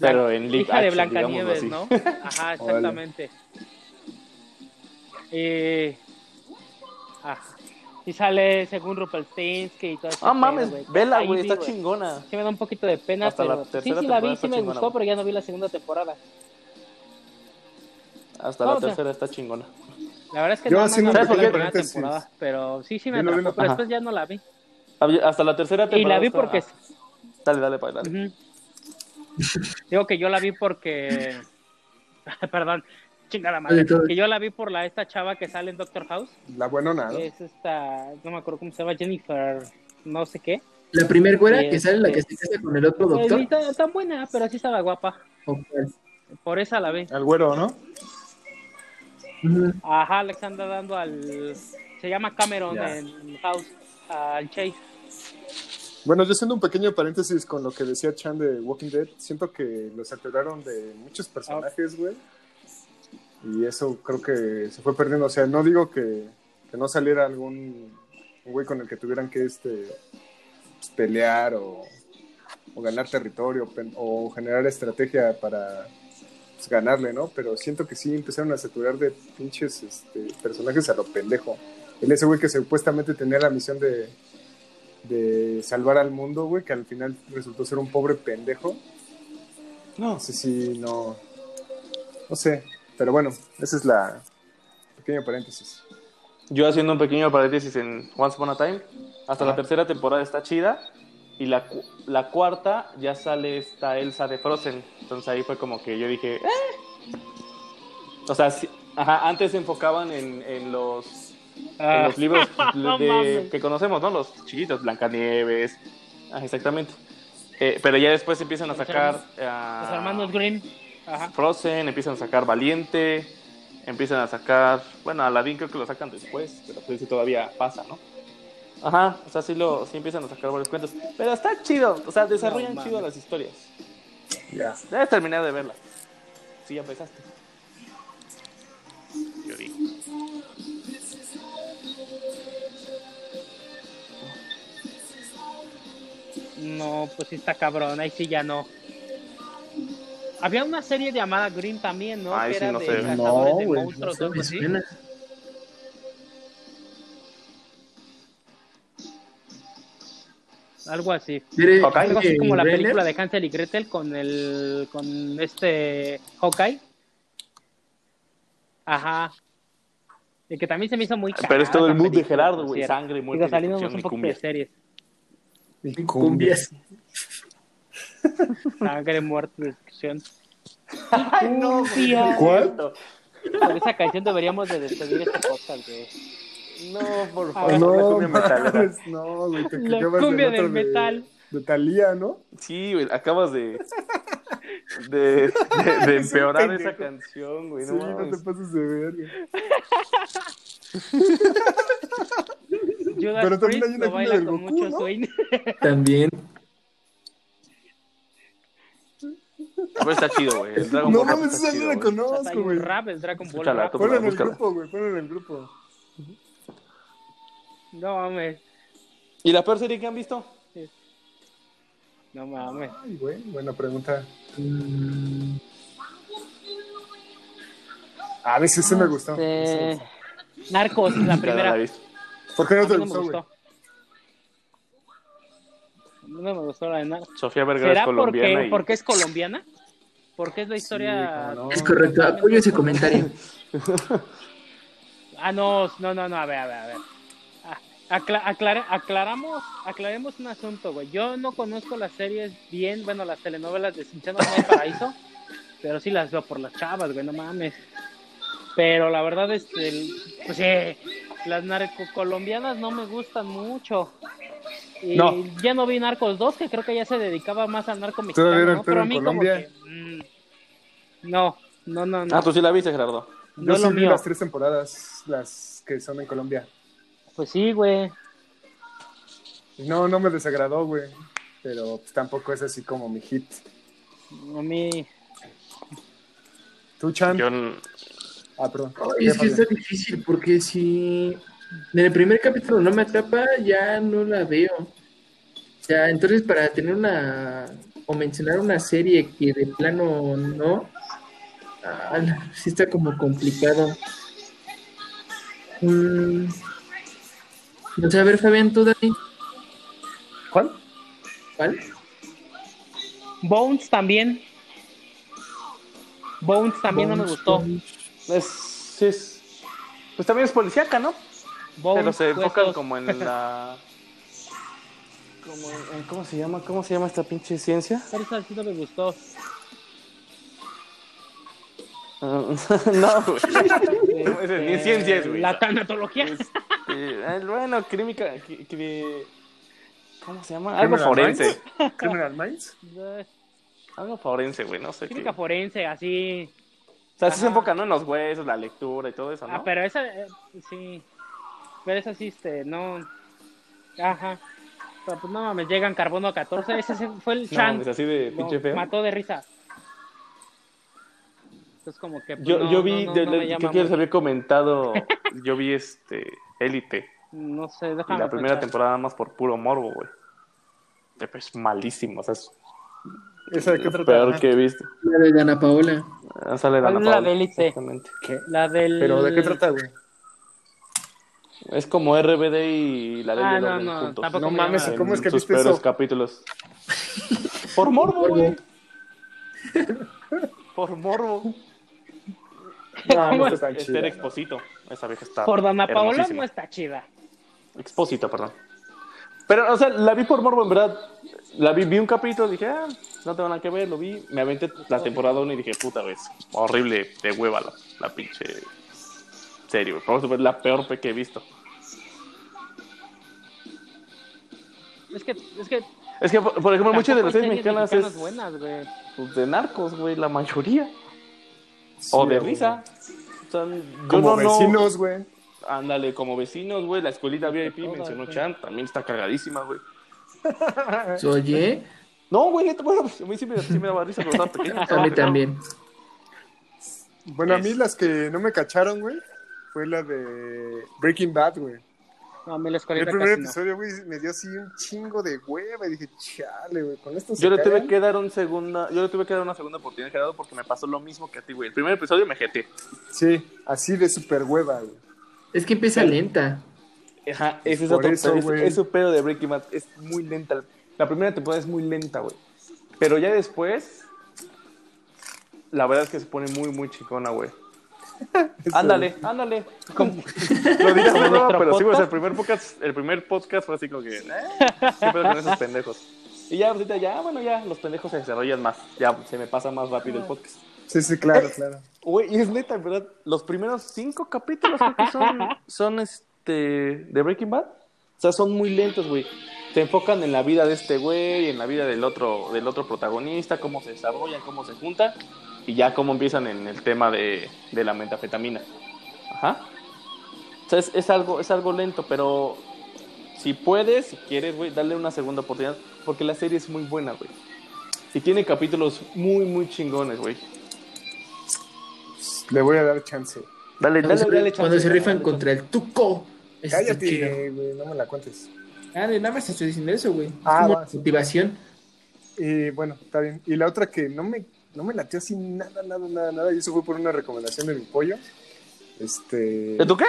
Pero en hija de action, Blancanieves, digámoslo ¿no? Ajá, exactamente. Eh, ah, y sale según Rumpelstiltskin y todo eso. Ah, mames, vela, güey, está chingona. Sí me da un poquito de pena, Hasta la pero sí, tercera sí la vi, sí me chingona, gustó, pero ya no vi la segunda temporada. Hasta No, la o sea, tercera está chingona. La verdad es que Yo no me un acuerdo de la primera temporada, pero sí, sí me atrapó, pero después ya no la vi. Había- Hasta la tercera Y temporada. la vi está- porque... Dale, dale, pa, dale. Ujú. Digo que yo la vi porque... Perdón, chingada madre. Que yo la vi por la esta chava que sale en Doctor House. La buenona, ¿no? Es esta... No me acuerdo cómo se llama, Jennifer... No sé qué. La primer güera que sale, la que este- se casa con el otro Pues, doctor. tan, tan buena, pero sí estaba guapa. ¿O cuál? Por esa la vi. Al güero, ¿no? Ajá, le están dando al... Se llama Cameron en House. Al Chase. Bueno, yo haciendo un pequeño paréntesis con lo que decía Chan de Walking Dead, siento que lo saturaron de muchos personajes, güey. Y eso creo que se fue perdiendo. O sea, no digo que, que no saliera algún güey con el que tuvieran que este pues, pelear o, o ganar territorio o generar estrategia para pues, ganarle, ¿no? Pero siento que sí empezaron a saturar de pinches este, personajes a lo pendejo. Él ese güey que supuestamente tenía la misión de, de salvar al mundo, güey, que al final resultó ser un pobre pendejo. No sé si no. No sé. Pero bueno, esa es la pequeño paréntesis. Yo haciendo un pequeño paréntesis en Once Upon a Time. Hasta la Ajá. tercera temporada está chida. Y la, cu- la cuarta ya sale esta Elsa de Frozen. Entonces ahí fue como que yo dije. "Eh". O sea, sí- ajá, antes se enfocaban en, en los, en Ah, los libros de- que conocemos, ¿no? Los chiquitos, Blancanieves. Ah, exactamente. Eh, pero ya después empiezan a Los sacar. Los ah, hermanos Grimm. Ajá. Frozen, empiezan a sacar Valiente, empiezan a sacar, bueno, Aladdin creo que lo sacan después, pero pues sí todavía pasa, ¿no? Ajá, o sea, sí, lo, sí empiezan a sacar varios cuentos, pero está chido, o sea, desarrollan No, chido las historias. Ya. Debes terminar de verla. Sí, ya empezaste. Yo digo. No, pues sí está cabrón, ahí sí ya no. Había una serie llamada Green también, ¿no? Que sí era no de sé. cazadores No, de güey, monstruos no así. Algo así. Algo así como la película de Hansel y Gretel con el con este Hawkeye. Ajá. Y que también se me hizo muy Pero es todo el mood de Gerardo, güey, sangre, muerte, Digo, destrucción un y poco de series. Y Cumbias. Sangre, muerte, destrucción. Ay, no, Cumbia. ¿Cuál? Por esa canción deberíamos de despedir este podcast, güey. No, por Ah, favor, la No, cumbia metalera. mames, no, güey, te La cumbia del de- metal. De Talía, ¿no? Sí, güey, acabas de. de, de, de empeorar esa canción, güey. sí, No, no te pases de verga. Judas Pero también hay una cumbia del Goku, mucho ¿no? También. Pero está chido, güey. El Dragon No Ball Rap mames, está esa no la conozco, un güey. rap, el Dragon Ball Escúchala, rap. tú. Ponlo en el Búscala. grupo, güey, ponlo en el grupo. No mames. ¿Y la peor serie que han visto? No mames. Ay, güey, buena pregunta. Mm, A veces sí me gustó. sí me gustó. Narcos, la no primera. ¿Por qué no te no gustó, güey? No me gustó la de Narcos. Sofía Vergara es ¿Será colombiana porque, y... porque es colombiana? Porque es la historia. Sí, cómo no. Es correcto, apoyo ese comentario. Ah, no, no, no, no, a ver, a ver, a ver. Ah, acla- aclare- aclaramos, aclaremos un asunto, güey. Yo no conozco las series bien, bueno, las telenovelas de Cinchano no hay paraíso, pero sí las veo por las chavas, güey, no mames. Pero la verdad es que, pues sí, las narcocolombianas no me gustan mucho. Y No. ya no vi Narcos 2, que creo que ya se dedicaba más al narco mexicano, ¿no? Pero a en mí como Colombia. que... mm, no, no, no, no. Ah, tú sí la viste, Gerardo. Yo No sí lo vi mío. las tres temporadas, las que son en Colombia. Pues sí, güey. No, no me desagradó, güey. Pero pues, tampoco es así como mi hit. A mí... ¿Tú, Chan? Yo, Ah, perdón. Es que ¿Qué, está difícil porque si en el primer capítulo no me atrapa, ya no la veo. Ya, entonces para tener una o mencionar una serie que de plano no, ah, sí está como complicado. Mm, no sé, a ver, Fabián, tú, Dani, ¿Cuál? ¿cuál? Bones también. Bones también no me gustó. es, sí es, pues también es policíaca, ¿no? Bones, Pero se enfocan huesos. como en la... Como en- ¿Cómo se llama? ¿Cómo se llama esta pinche ciencia? Esa sí no me gustó. No, güey. Ni ciencias, güey. La tanatología. Este, eh, bueno, qui- ¿cómo se llama? Algo forense. Minds? ¿Criminal Minds? Algo forense, güey, no sé qué. Química forense, así. O sea, sí se enfocan ¿no? en los huesos, la lectura y todo eso, ¿no? Ah, pero esa, eh, sí. Pero esa sí, este, no. Ajá. Pero pues no mames, llegan carbono 14. Ese se- fue el no, Chan. es así de pinche feo. mató de risa. Entonces, como que. pues, Yo, no, yo vi, no, no, de- no de- les mucho. había comentado, yo vi este, Élite, No sé, y déjame. la primera pensar. temporada nada más por puro morbo, güey. Es malísimo, o sea, es ¿Esa de qué lo trata? peor que he visto. La de Dana Paola. Ah, Sale ¿Cuál Dana es la Paola, de Élite? exactamente. ¿Qué? La del. ¿Pero de qué trata, güey? Es como RBD y la ley Ah, del no, no, juntos. tampoco No me mames, llama. ¿y cómo es que sus viste peores eso? capítulos. Por morbo, güey. Por morbo. No, no ¿Cómo está Esther chida. Exposito. Esa vieja está. Por Dana Paola no está chida. Expósito, perdón. Pero, o sea, la vi por morbo, en verdad. La vi, vi un capítulo, dije, ah, no tengo nada que ver, lo vi. Me aventé la temporada 1 y dije, puta vez, horrible de hueva la, la pinche serie, güey. Por es la peor pe que he visto. Es que, es que. Es que, por, por ejemplo, muchas de las series mexicanas es buenas, güey. pues, de narcos, güey, la mayoría. Sí, o de güey. risa. O sea, yo Como no, no- vecinos, güey. Ándale, como vecinos, güey. La escuelita VIP mencionó güey. Chan, también está cagadísima, güey. Oye, No, güey, bueno, pues, a mí sí me, sí me daba risa cuando estaba pequeño. a mí también. Bueno, a mí las que no me cacharon, güey, fue la de Breaking Bad, güey. No, a mí la El primer casi episodio, güey, me dio así un chingo de hueva y dije, chale, güey, con esto se Yo le tuve cagan". que dar un segunda, yo le tuve que dar una segunda oportunidad Gerardo porque me pasó lo mismo que a ti, güey. El primer episodio me jeté. Sí, así de super hueva, güey. Es que empieza lenta. Ajá, ese es Por otro eso, pedo, es un pedo de Breaking Bad, es muy lenta. La primera temporada es muy lenta, güey. Pero ya después, la verdad es que se pone muy, muy chicona, güey. Ándale, ándale. Como- Lo broma, nuestro pero sí, güey, o sea, podcast. el primer podcast, el primer podcast fue así como que, eh, ¿qué pedo con esos pendejos? Y ya ahorita ya, bueno, ya los pendejos se desarrollan más, ya se me pasa más rápido el podcast. Sí, sí, claro, claro. Güey, y es neta, en ¿verdad? Los primeros cinco capítulos creo que son, son este, de Breaking Bad. O sea, son muy lentos, güey. Se enfocan en la vida de este güey, en la vida del otro, del otro protagonista, cómo se desarrollan, cómo se juntan, y ya cómo empiezan en el tema de, de la metafetamina. Ajá. O sea, es, es algo, es algo lento, pero si puedes, si quieres, güey, darle una segunda oportunidad, porque la serie es muy buena, güey. Y tiene capítulos muy, muy chingones, güey. Le voy a dar chance. Dale, Cuando, dale, dale, cuando chance, se rifan dale, contra el tuco. Chido. Cállate, güey, no me la cuentes. Ah, de nada más te estoy diciendo eso, güey. Es Ah, como va. motivación. Y bueno, está bien. Y la otra que no me, no me latió así nada, nada, nada, nada. Y eso fue por una recomendación de mi pollo. Este. ¿De tu qué?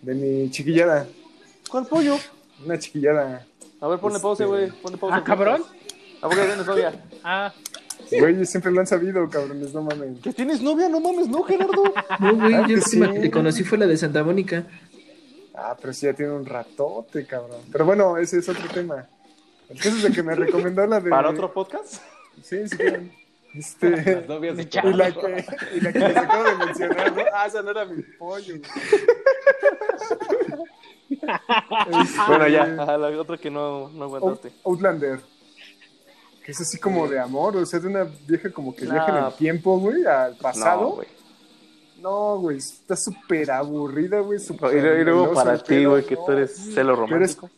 De mi chiquillada. ¿Cuál pollo? Una chiquillada. A ver, ponle Este- pausa, güey. Ponle pausa. Ah, cabrón. ¿A poco tienes novia? Ah, Güey, siempre lo han sabido, cabrones, no mames. ¿Que tienes novia? No mames, no, Gerardo. No, güey, Claro yo que la última sí. que te conocí fue la de Santa Mónica. Ah, pero sí ya tiene un ratote, cabrón. Pero bueno, ese es otro tema. El caso es de que me recomendó la de. ¿Para otro podcast? Sí, sí, claro. Este. Las novias de Y la que, y la que les acabo de mencionar, ¿no? Ah, esa no era mi pollo. güey. Este, Bueno, ya, ajá, la otra que no, no aguantaste. Outlander. Que es así como de amor, o sea, de una vieja como que No. viaja en el tiempo, güey, al No, pasado. güey. No, güey, está súper aburrida, güey. Luego y luego para ti, güey, que no. tú eres celo Pero es, romántico.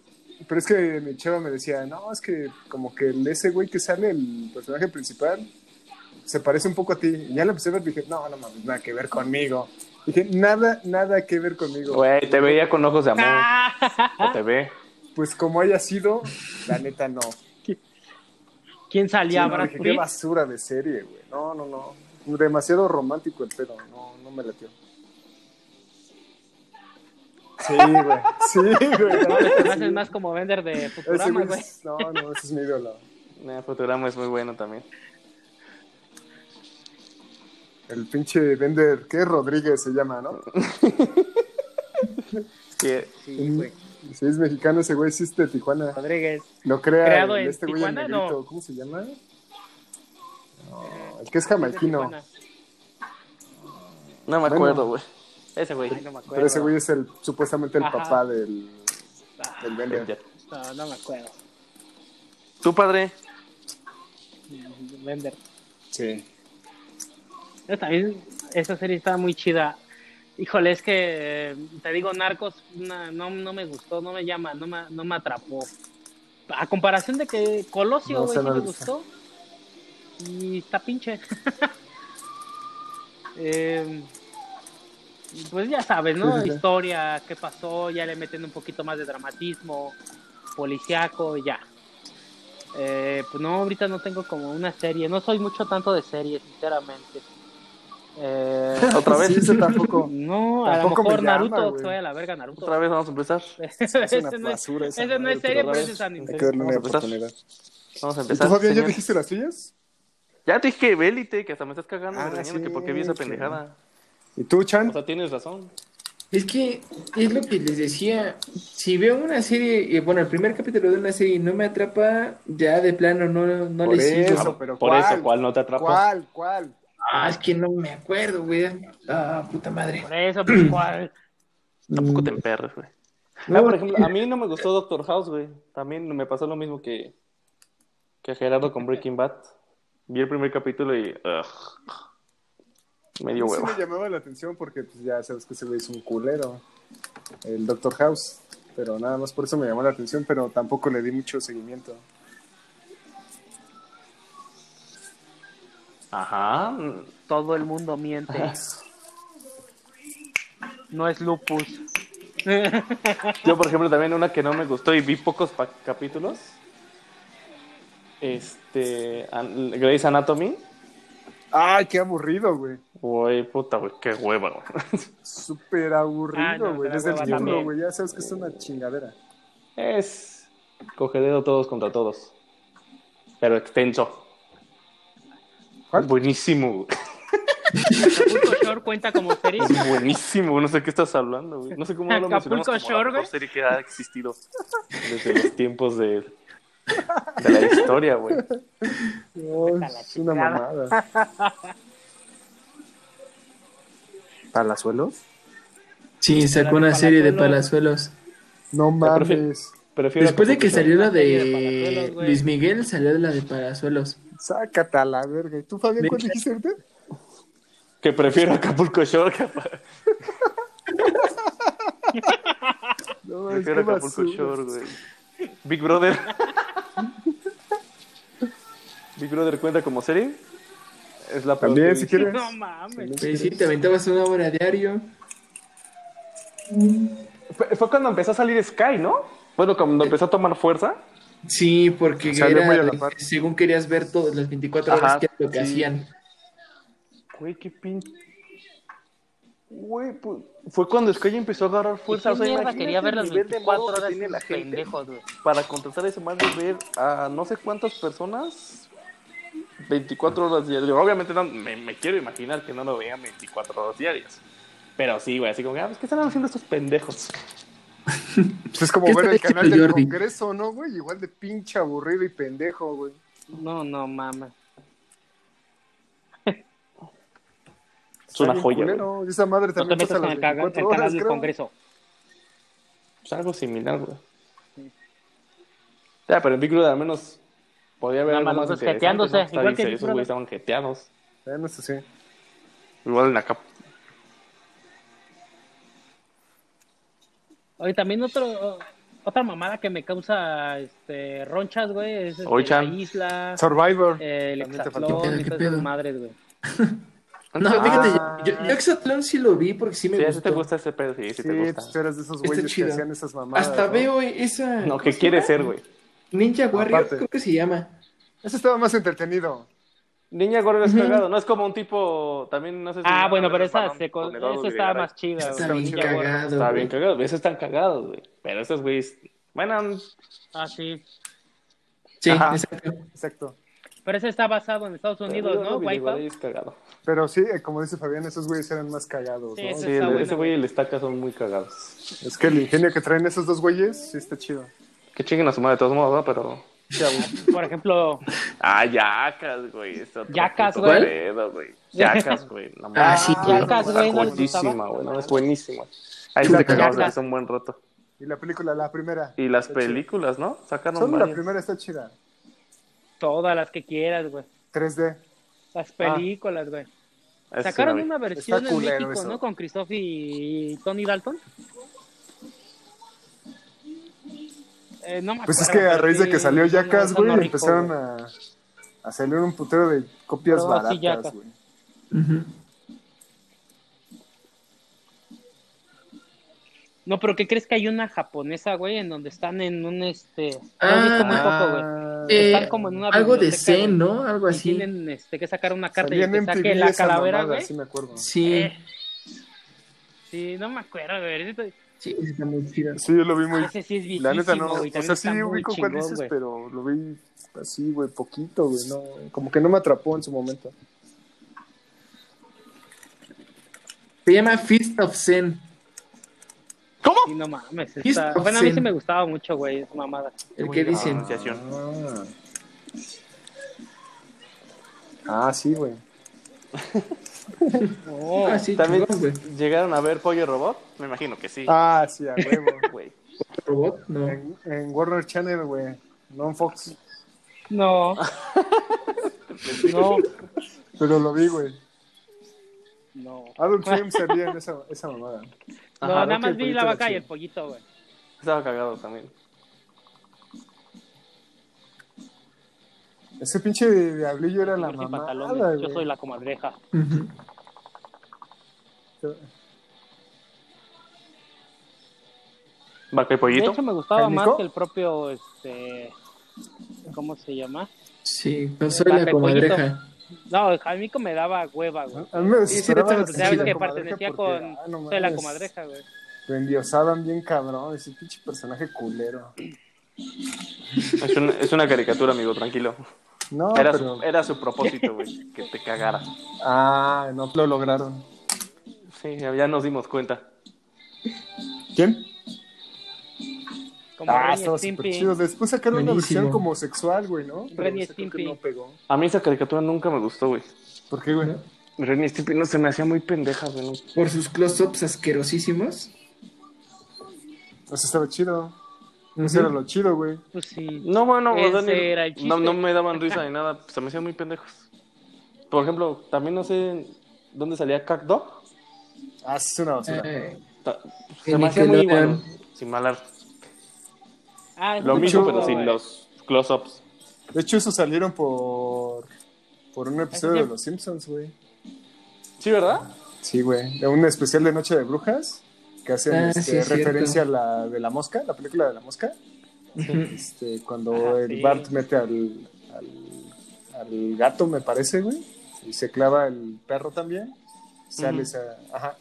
pero es que mi chava me decía, no, es que como que el- ese güey que sale, el personaje principal, se parece un poco a ti. Y ya lo empecé a ver y dije, no, no mames, nada que ver conmigo. Dije, nada, nada que ver conmigo. Güey, te veía con ojos de amor. Ah. O te ve. Pues como haya sido, la neta no. ¿Quién Sí, salía? no, ¿Brad dije, qué basura de serie, güey. No, no, no. Demasiado romántico el pedo. No, no me latió. Sí, güey. Sí, güey. la No, te haces sí. más como vender de Futurama, güey No, no, ese es mi ídolo. Nah, Futurama es muy bueno también. El pinche Bender, ¿qué? Rodríguez se llama, ¿no? Que Sí, güey. Si es mexicano, ese güey sí es de Tijuana. Rodríguez. Lo crea ¿Creado el- en este güey negrito. No. ¿Cómo se llama? No, el que es jamaiquino. No me acuerdo, güey. Ese güey. No me acuerdo. Pero ese güey es el supuestamente el Ajá. papá del, Ah, del Bender. No, no me acuerdo. ¿Tu padre? Bender. Sí. Yo también, esa serie estaba muy chida. Híjole, es que eh, te digo, Narcos na- no, no me gustó, no me llama, no me, no me atrapó. A comparación de que Colosio, No, sí me gustó. Y está pinche. Eh, pues ya sabes, ¿no? Sí, sí, sí. Historia, qué pasó, ya le meten un poquito más de dramatismo, policiaco, y ya. Eh, pues no, ahorita no tengo como una serie, no soy mucho tanto de series, sinceramente. Eh, ¿Otra vez? Sí, ese tampoco. no, a lo Tampoco me mejor llama, Naruto, vaya a la verga Naruto. Otra vez vamos a empezar. Es una ese no es, esa no es serie, pero es anime. Hay que darle una Vamos a empezar. oportunidad. Vamos a ¿Y empezar. tú, Fabián, ya dijiste las tuyas? Ya te dije que élite, que hasta me estás cagando Ah, sí, que por qué vi esa pendejada. ¿Y tú, Chan? O sea, tienes razón. Es que es lo que les decía. Si veo una serie, bueno, el primer capítulo de una serie no me atrapa, ya de plano no, no le sigo. eso, pero Por ¿cuál? eso, ¿cuál no te atrapó? ¿Cuál? ¿Cuál? Ah, es que no me acuerdo, güey. Ah, puta madre. Por eso, pues, ¿cuál? Tampoco Mm. te emperres, güey. No, Ah, por ejemplo, a mí no me gustó Doctor House, güey. También me pasó lo mismo que, que a Gerardo con Breaking Bad. Vi el primer capítulo y... me dio Sí hueva. me llamaba la atención porque pues, ya sabes que ese güey es un culero. El Doctor House. Pero nada más por eso me llamó la atención, pero tampoco le di mucho seguimiento. Ajá. Todo el mundo miente. No es lupus. Yo, por ejemplo, también una que no me gustó y vi pocos capítulos. Este... An- Grey's Anatomy. ¡Ay, qué aburrido, güey! Güey, puta, güey, qué hueva, güey. Súper aburrido, Ah, no, güey. Desde el también. güey. Ya sabes que es una chingadera. Es cogedero todos contra todos. Pero extenso. ¿Cuál? Buenísimo. Acapulco Shore cuenta como serie. Buenísimo, no sé qué estás hablando, güey. No sé cómo lo Acapulco como Shore, la serie que ha existido desde los tiempos de, de la historia, güey. No, es una mamada. ¿Palazuelos? Sí, sacó una serie de palazuelos. No mames. Prefiero Después de que salió la de de. Luis Miguel, salió la de palazuelos. Sácate a la verga. ¿Y tú, Fabián, cuál dijiste ahorita? Que prefiero Acapulco Shore que No, es prefiero que Acapulco basura. Shore, güey. Big Brother. Big Brother cuenta como serie. Es la También, si quieres. No mames. Pues sí, te aventabas una hora diario. Fue- Fue cuando empezó a salir Sky, ¿no? Bueno, cuando empezó a tomar fuerza. Sí, porque era a según querías ver todas las 24 horas Ajá, que era lo que sí. hacían. Güey, qué pin... Güey, pues, fue cuando Sky empezó a agarrar fuerza. ¿Qué O sea, mierda quería ver las nivel de 24 morbo que horas tiene la gente pendejos, güey? para contratar ese más de ver a no sé cuántas personas 24 horas diarias. Obviamente no, me, me quiero imaginar que no lo vean 24 horas diarias. Pero sí, güey, así como, ah, pues, ¿qué están haciendo estos pendejos? Pues es como ¿Qué ver el canal del Jordi? Congreso, ¿no, güey? Igual de pinche aburrido y pendejo, güey. No, no mames. Es una joya, güey. esa madre No te también metas pasa con el, caga- 24 el canal horas, del creo. Congreso. Pues algo similar, güey. Ya, pero en Big Brother al menos podía haber Nada algo más interesante, jeteándose, ¿no? Igual que esos Brother. güeyes estaban jeteados. Bueno, eso sí. Igual en la capa. Oye, también otro, otra mamada que me causa este, ronchas, güey, es este, la isla, Survivor. eh, el esas madres, güey. No, Ah. fíjate, yo, yo, yo Exatlón sí lo vi porque sí me Sí, te gusta ese pedo, sí, sí, Sí, te gusta. tú eres de esos Está güeyes que chido. hacían esas mamadas. Hasta ¿no? veo esa. No, ¿cómo ¿qué quiere ser, güey? Ninja Warrior, Aparte. creo que se llama. Ese estaba más entretenido. Niña Warrior es cagado, no es como un tipo, también no sé si... Ah, no, bueno, no, pero esa, se, con esa estaba Videgaray. más chida, Está güey. bien cagado. Está bien cagado, esos están cagados, güey. Pero esos güeyes, bueno, Ah, sí. Sí, Ajá. exacto. Exacto. Pero ese está basado en Estados Unidos, ¿no? Cagado. Pero sí, eh, como dice Fabián, esos güeyes eran más cagados, Sí, ¿no? Sí, está el- bueno, ese güey y el estaca son muy cagados. Es que el ingenio que traen esos dos güeyes sí está chido. Que chinguen a su madre de todos modos, ¿no? Pero... Por ejemplo, Ah, Yacas, güey. Yacas, güey. pedo, güey. Yacas, güey. No Ah, sí, Yacas, güey, ¿no buenísima, güey. No, es buenísima. Ahí se cagamos Yacas. hace un buen rato. Y la película, la primera. Y las chida. películas, ¿no? Sacaron Solo la primera está chida. todas las que quieras, güey. 3D. Las películas, güey. Sacaron una versión en México, eso. ¿no? Con Christoph y Tony Dalton. Eh, no me Pues es que a raíz de que salió Yacas, güey, empezaron a, a salir un putero de copias Pero baratas, güey. No, pero ¿qué crees que hay una japonesa, güey, en donde están en un este. Ah, güey. Eh, Están como en una algo de Zen, ¿no? Algo Y así. tienen este, que sacar una carta y que MTV saque la calavera, mamada, güey. sí me acuerdo. Sí, Eh, Sí, no me acuerdo, güey. Sí, está muy chido. Sí, yo lo vi muy... Ese sí es La neta no, güey. o sea, sí ubico cuál chingón, dices, güey. pero lo vi así, güey, poquito, güey, no, como que no me atrapó en su momento. Se llama Fist of Zen. Sí, no mames. Está- Bueno, a mí sí me gustaba mucho, güey, esa mamada. El bien. dicen. Pronunciación. Ah, sí, güey. Oh, Ah, sí, También chingón, güey. llegaron a ver Pollo Robot. Me imagino que sí. Ah, sí, a huevo. Güey. Robot, no. en, en Warner Channel, güey, no en Fox, No. no. pero lo vi, güey. No. Adult Swim salía en esa, esa mamada. No, Ajá, nada más vi la vaca y el pollito, güey. Estaba cagado también. Ese pinche diablillo era la pantalones. Yo güey. soy la comadreja. Ujú. Vaca y De pollito. hecho, me gustaba ¿El más que el propio, este... ¿Cómo se llama? Sí, yo soy Vaca la comadreja. No, Jaimico me daba hueva, güey. A mí me Sí, sí, pinche que comadreja pertenecía porque, con... ah, no soy la comadreja, güey. Lo endiosaban bien cabrón, ese pinche personaje culero. Es una, es una caricatura, amigo, tranquilo. No, Era, pero... su, era su propósito, güey. Que te cagara. Ah, no lo lograron. Sí, ya nos dimos cuenta. ¿Quién? Como Ah, estaba súper Stimpy. chido. Después sacaron una versión como sexual, güey, ¿no? Ren y Stimpy. no pegó. A mí esa caricatura nunca me gustó, güey. ¿Por qué, güey? Ren y Stimpy no se me hacía muy pendeja, güey. no. Por sus close-ups asquerosísimos. Eso estaba chido. Eso era lo chido, güey. Pues sí. No, bueno, Ese Dani, era el chiste. no, no me daban risa ni nada, se me hacían muy pendejos. Por ejemplo, también no sé dónde salía Cack Dog. Ah, sí, es una basura. Eh, Ta- Se En me hacía muy Nickelodeon. bueno, sin malar. Ah, Lo mismo, chulo, pero sin los close-ups. De hecho, eso salieron por... Por un episodio de Los Simpsons, güey. ¿Sí, verdad? Sí, güey. De un especial de Noche de Brujas que hacen Ah, este, sí, es cierto. referencia a la de la mosca, la película de la mosca. Este, cuando Ajá, el sí. Bart mete al, al, al gato, me parece, güey, y se clava el perro también, sale Ujú. esa, ajá,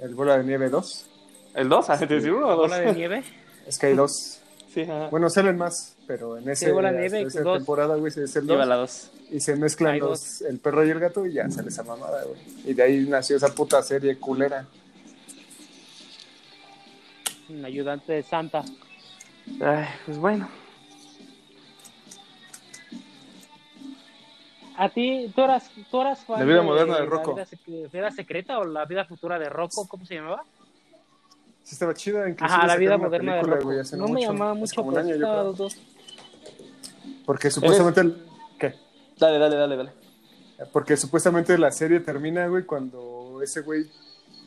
el bola de nieve 2. ¿El 2? ¿Es decir uno o dos? Bola de nieve. Es que hay dos. Sí, ajá. Bueno, salen más, pero en ese, bola de nieve, esa dos. temporada, güey, es el Lleva 2. la 2. Y se mezclan los, el perro y el gato y ya sale esa mamada, güey. Y de ahí nació esa puta serie culera. Un ayudante de Santa. Ay, pues bueno. A ti, tú eras, tú eras fan La vida moderna de Rocco. La vida, sec- vida secreta o la vida futura de Rocco, ¿cómo se llamaba? Sí estaba chida. Ajá, la vida moderna de Rocco. hace No me mucho, llamaba hace mucho por año, yo creo. dos. Porque supuestamente... el- ¿Qué? Dale, dale, dale, dale. Porque supuestamente la serie termina, güey, cuando ese güey,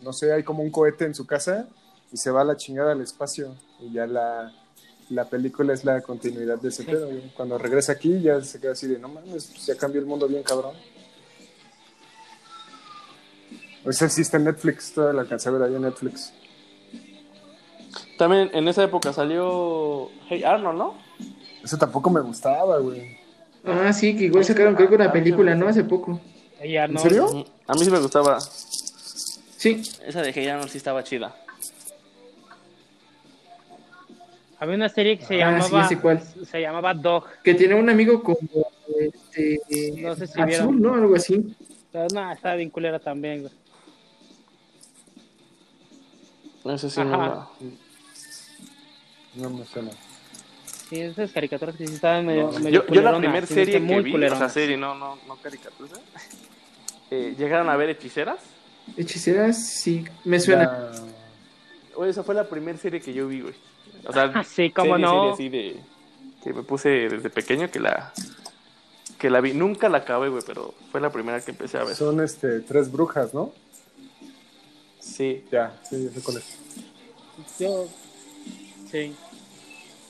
no sé, hay como un cohete en su casa y se va a la chingada al espacio. Y ya la, la película es la continuidad de ese pedo, güey. Cuando regresa aquí ya se queda así de, no mames, pues ya cambió el mundo bien cabrón. Esa existe en Netflix, toda la alcancé a ver ahí en Netflix. También en esa época salió Hey Arnold, ¿no? Eso tampoco me gustaba, güey. Ah, sí, que igual sacaron creo que una película, ¿no? Hace poco. Ella ¿En no. serio? A mí sí me gustaba. Sí. Esa de Hey Arnold sí estaba chida. Había una serie que se Ah, sí, llamaba cuál. se llamaba Dog. Que tiene un amigo como este, No sé si azul, vieron. ¿no? Algo así. Pero no, estaba bien culera también, güey. Ese sí no Ajá. la- No me suena. Sí, esas caricaturas que sí estaban medio, medio Yo, yo la primera sí, serie muy que vi, o culeronas. sea, serie, no, no, no caricatura. Eh, ¿Llegaron a ver Hechiceras? Hechiceras, sí, me suena. Ya- Oye, esa fue la primera serie que yo vi, güey. O sea, Ah, sí, cómo serie, no. serie así de... Que me puse desde pequeño que la... Que la vi. Nunca la acabé, güey, pero fue la primera que empecé a ver. Son este, tres brujas, ¿no? Sí. Ya, sí, yo sé cuál es. Yo, sí.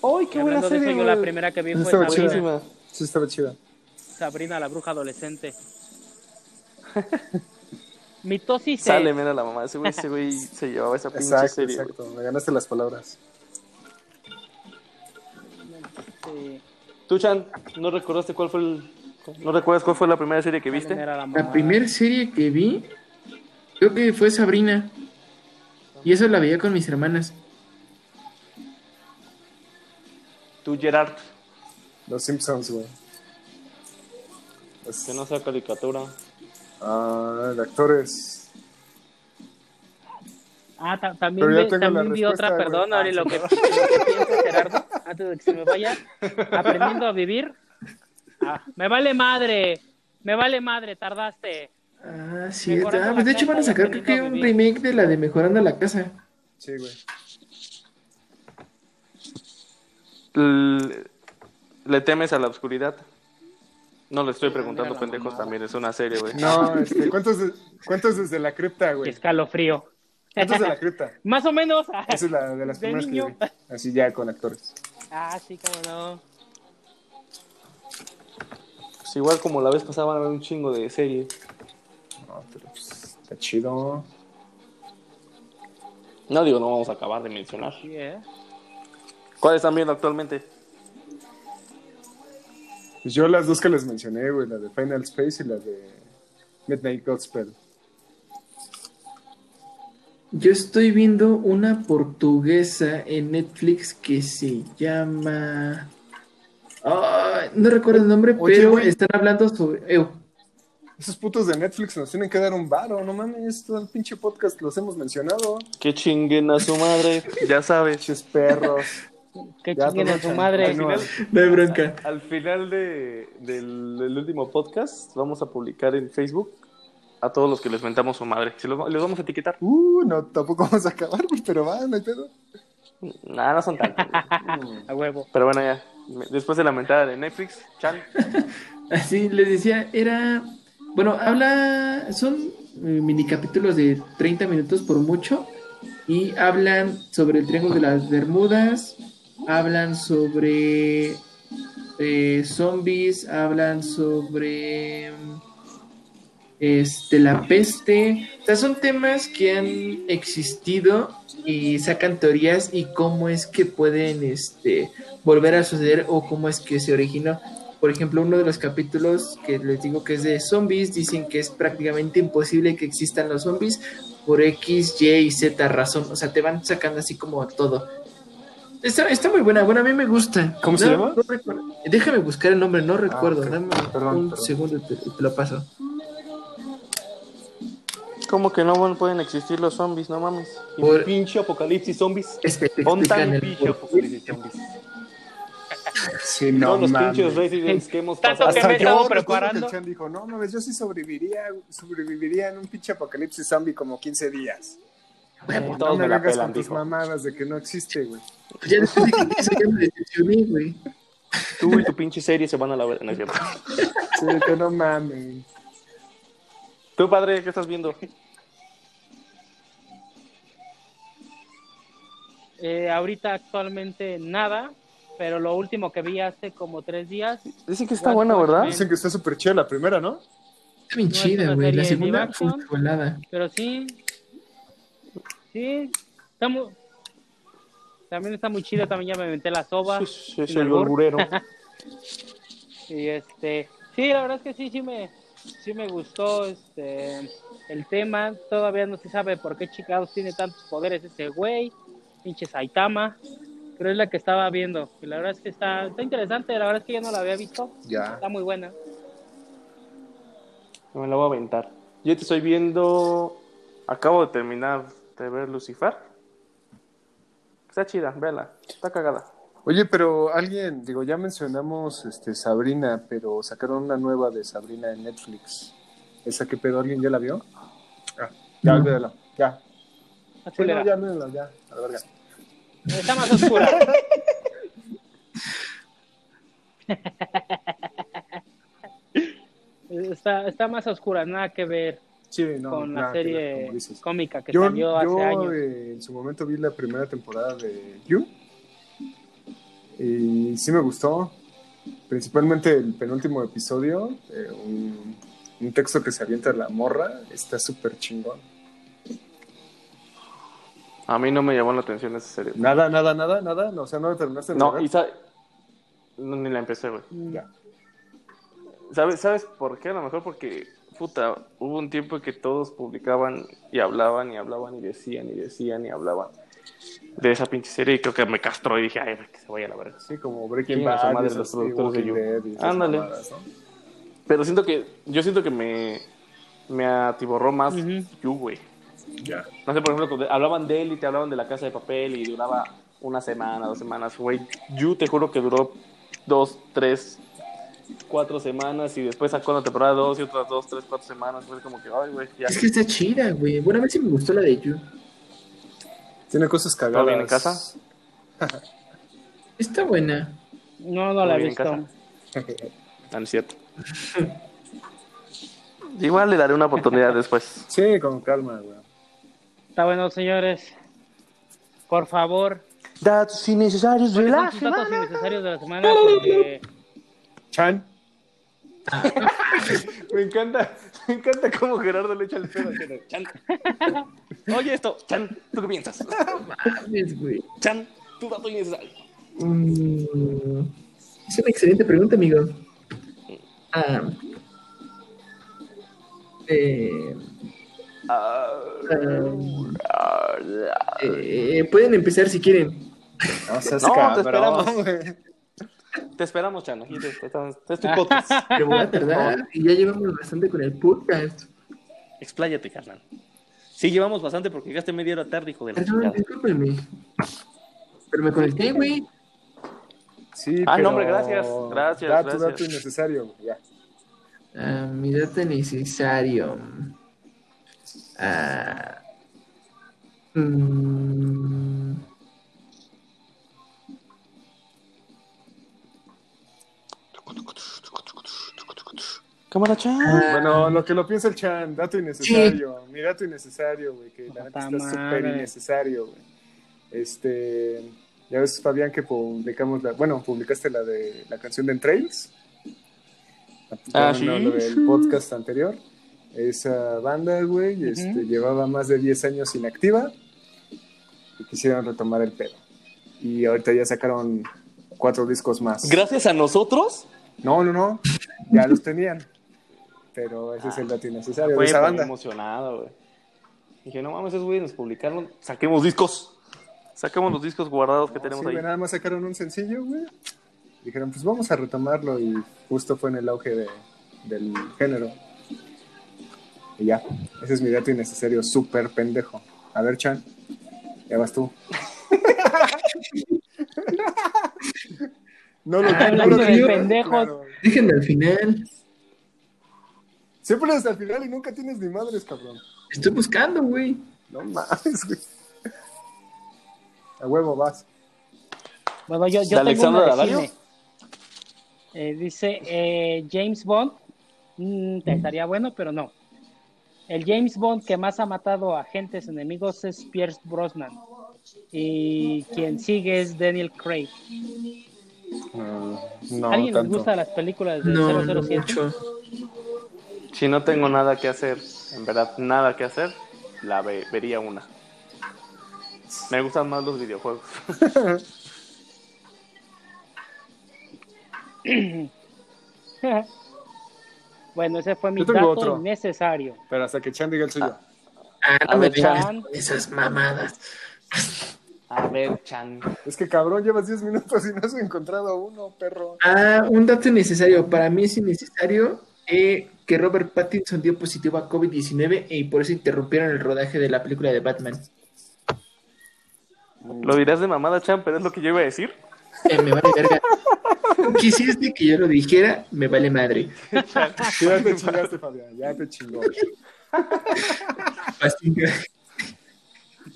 ¡Ay, qué buena serie, eso, yo la güey! primera que vi fue estaba chida. Sabrina, Buenísima. Sí, estaba chida. Sabrina, la bruja adolescente. Mitosis Sale, mira la mamá. Ese güey, ese güey se llevaba esa pinche Exacto, serie, güey. exacto. Me ganaste las palabras. Sí, Tú, Chan, ¿no recordaste cuál fue el... ¿No recuerdas cuál fue la primera serie que viste? la primera serie que vi, creo que fue Sabrina. Y eso la veía con mis hermanas. Tú, Gerard, Los Simpsons, güey. Es- que no sea caricatura. Ah, de actores. Ah, ta- también, vi, también vi otra, perdón, Ah, ahora sí. lo que, lo que antes de que se me vaya, aprendiendo a vivir. Ah, me vale madre, me vale madre, tardaste. Ah, sí. Ah, pues de hecho van a sacar creo que un remake de la de Mejorando la Casa. Sí, güey. ¿Le temes a la oscuridad? No le estoy preguntando, pendejos, también es una serie, güey. No, este, ¿cuántos, cuántos desde la cripta, güey? escalofrío. ¿Cuántos de la cripta? Más o menos. Esa es la de las De primeras que niño. vi. Así ya con actores. Ah, sí, cómo no. Pues igual como la vez pasada van a ver un chingo de serie. No, pero pues, está chido. No digo, no vamos a acabar de mencionar. Sí, ¿eh? ¿Cuáles están viendo actualmente? Pues yo las dos que les mencioné, güey, la de Final Space y la de Midnight Gospel. Yo estoy viendo una portuguesa en Netflix que se llama. Ay, no recuerdo el nombre, Oye, pero están hablando sobre. eh, Esos putos de Netflix nos tienen que dar un varo, no mames, todo el pinche podcast los hemos mencionado. Que chinguen a su madre, ya sabes. Pinches perros. Que Ya, chinguen a su madre. continúa. no hay bronca. Al final de, del, del último podcast vamos a publicar en Facebook a todos los que les mentamos su madre. Si los, les vamos a etiquetar. Uh, no, tampoco vamos a acabar, güey, pero va, no hay pedo. Nada, no son tantos. A huevo. Pero bueno, ya. Después de la mentada de Netflix, Chan. Así les decía, era. Bueno, habla. Son eh, mini capítulos de 30 minutos por mucho. Y hablan sobre el Triángulo de las Bermudas. Hablan sobre. eh, zombies. Hablan sobre. Este, la peste. O sea, son temas que han existido y sacan teorías y cómo es que pueden este, volver a suceder o cómo es que se originó. Por ejemplo, uno de los capítulos que les digo que es de zombies, dicen que es prácticamente imposible que existan los zombies por X, Y y Z razón. O sea, te van sacando así como todo. Está, está muy buena, bueno, a mí me gusta. ¿Cómo se llama? no recuerdo. Déjame buscar el nombre, no recuerdo. ok. Dame Perdón, un perdón. segundo te lo paso. ¿Cómo que no pueden existir los zombies? No mames. Y Por- pinche apocalipsis zombies. Es que te explican el pinche apocalipsis zombies. Sí, no Todos los mames. pinches Residents que hemos Tanto pasado. que Hasta me recuerdo preparando. que el Chan dijo, no mames, yo sí sobreviviría, sobreviviría en un pinche apocalipsis zombie como 15 días. Huevo, No Todos me la vengas pelan, con tus mamadas de que no existe, güey. Pues ya después de que eso ya me decepcioné, güey. Tú y tu pinche serie se van a la verga. No. Sí, que no mames. Tú, padre, ¿qué estás viendo? Eh, ahorita actualmente nada, pero lo último que vi hace como tres días Dicen que está buena, ¿verdad? Dicen que está súper chida la primera, ¿no? Está bien No, chida, güey. La segunda fue volada. Pero sí, sí, está muy, también está muy chido, también ya me inventé la soba. Sí, albur. burburero. Y este, sí, la verdad es que sí, sí me, sí me gustó este, el tema. Todavía no se sabe por qué Chicago tiene tantos poderes ese güey, pinche Saitama. Pero es la que estaba viendo. Y la verdad es que está, está interesante, la verdad es que yo no la había visto. Ya. Está muy buena. Me la voy a aventar. Yo te estoy viendo. Acabo de terminar de ver Lucifer. Está chida, vela. Está cagada. Oye, pero alguien, digo, ya mencionamos este Sabrina, pero sacaron una nueva de Sabrina en Netflix. ¿Esa qué pedo? ¿Alguien ya la vio? Ah, ya, No. olvídalo. Ya. Está Sí, no, ya, olvídalo, ya. A la verga. Está más oscura. está, está más oscura, nada que ver Sí, no, con la nada que ver, serie cómica que Yo, salió hace yo, años. eh, en su momento vi la primera temporada de You y sí me gustó, principalmente el penúltimo episodio, eh, un, un texto que se avienta la morra, está súper chingón. A mí no me llamó la atención esa serie. Nada, nada, nada, nada, no, o sea, no la terminaste No, y sa- no, ni la empecé, güey. Mm, Ya. ¿Sabes, ¿Sabes por qué? A lo mejor porque, puta, hubo un tiempo en que todos publicaban y hablaban y hablaban y decían y decían y hablaban de esa pinche serie y creo que me castró y dije, ay, que se vaya a la verga. Sí, como Breaking Bad, madre los productores de You. Ándale. mamadas, ¿no? Pero siento que, yo siento que me, me atiborró más Ujú. You, güey. Ya. No sé, por ejemplo, cuando hablaban de él y te hablaban de la casa de papel y duraba una semana, dos semanas, güey. You te juro que duró dos, tres, cuatro semanas y después sacó la temporada dos y otras dos, tres, cuatro semanas. Fue como que, ay, güey, ya. Es que está chida, güey. Bueno, a mí sí me gustó la de You. Tiene cosas ¿Todo cagadas. bien en casa? Está buena. No, no la he visto. es cierto. Igual le daré una oportunidad después. Sí, con calma, güey. Está bueno, señores. Por favor, Datos innecesarios de ¿cuáles la sus datos semana. innecesarios de la semana? Porque Chan. Me encanta, me encanta cómo Gerardo le echa el pedo. a Gerardo. Chan. Oye esto, Chan, ¿tú qué piensas? Mames, güey. Chan, tu dato innecesario. Mm, es una excelente pregunta, amigo. Ah, eh, Ah, eh, pueden empezar si quieren. No, seas No, te cabrón, esperamos. Te esperamos, Chan. Aquí te- te- te- es tu podcast. Pero voy a tardar y ya llevamos bastante con el podcast. Expláyate, carnal. Sí, llevamos bastante porque llegaste media hora tarde, hijo de la Perdón. Pero me conecté, güey. Sí, Ah, no, pero... hombre, gracias, gracias, Dato, gracias. dato innecesario, güey, ya. Ah, mi dato necesario. Ah, mm, Cámara, Chan. ah, Bueno, lo que lo piensa el Chan, dato innecesario. Mi dato innecesario, güey, que la neta está súper innecesario, güey. Este, ya ves, Fabián, que publicamos la, bueno, publicaste la de la canción de Entrails. Ah, sí. Lo del podcast anterior. Esa banda, güey, este, llevaba más de 10 años inactiva y quisieron retomar el pedo. Y ahorita ya sacaron cuatro discos más. Gracias a nosotros. No, no, no. Ya los tenían. Pero ese es el dato innecesario de esa banda. emocionado, güey. Dije, no mames, esos güeyes nos publicaron. Saquemos discos. Saquemos los discos guardados que Sí, tenemos ahí. nada más sacaron un sencillo, güey. Dijeron, pues vamos a retomarlo y justo fue en el auge de- del género. Y ya, ese es mi dato innecesario, súper pendejo. A ver, Chan, ya vas tú. no lo, no Hablando lo de pendejos. claro. déjenme al final. Siempre hasta el final y nunca tienes ni madres, cabrón. Estoy buscando, güey. No mames, güey. A huevo vas. Bueno, yo, ¿De yo tengo Alexandra una de. Eh, dice eh, James Bond. Mm, te estaría bueno, pero no. El James Bond que más ha matado a agentes enemigos es Pierce Brosnan. Y quien sigue es Daniel Craig. Mm, no, ¿A ¿Alguien les tanto. gusta las películas de No, no 007? mucho. Si no tengo nada que hacer, en verdad nada que hacer, la ve- vería una. Me gustan más los videojuegos. bueno, ese fue mi dato otro. innecesario. Pero hasta que Chan diga el suyo. Ah, A no me digas esas mamadas. A ver, Chan. Es que cabrón, llevas 10 minutos y no has encontrado uno, perro. Ah, un dato innecesario. Para mí es innecesario eh, que Robert Pattinson dio positivo a COVID-19 y por eso interrumpieron el rodaje de la película de Batman. Lo dirás de mamada, Chan, pero es lo que yo iba a decir. Eh, me vale verga. Tú quisiste que yo lo dijera, me vale madre. Ya te chingaste, Fabián. Ya te chingó.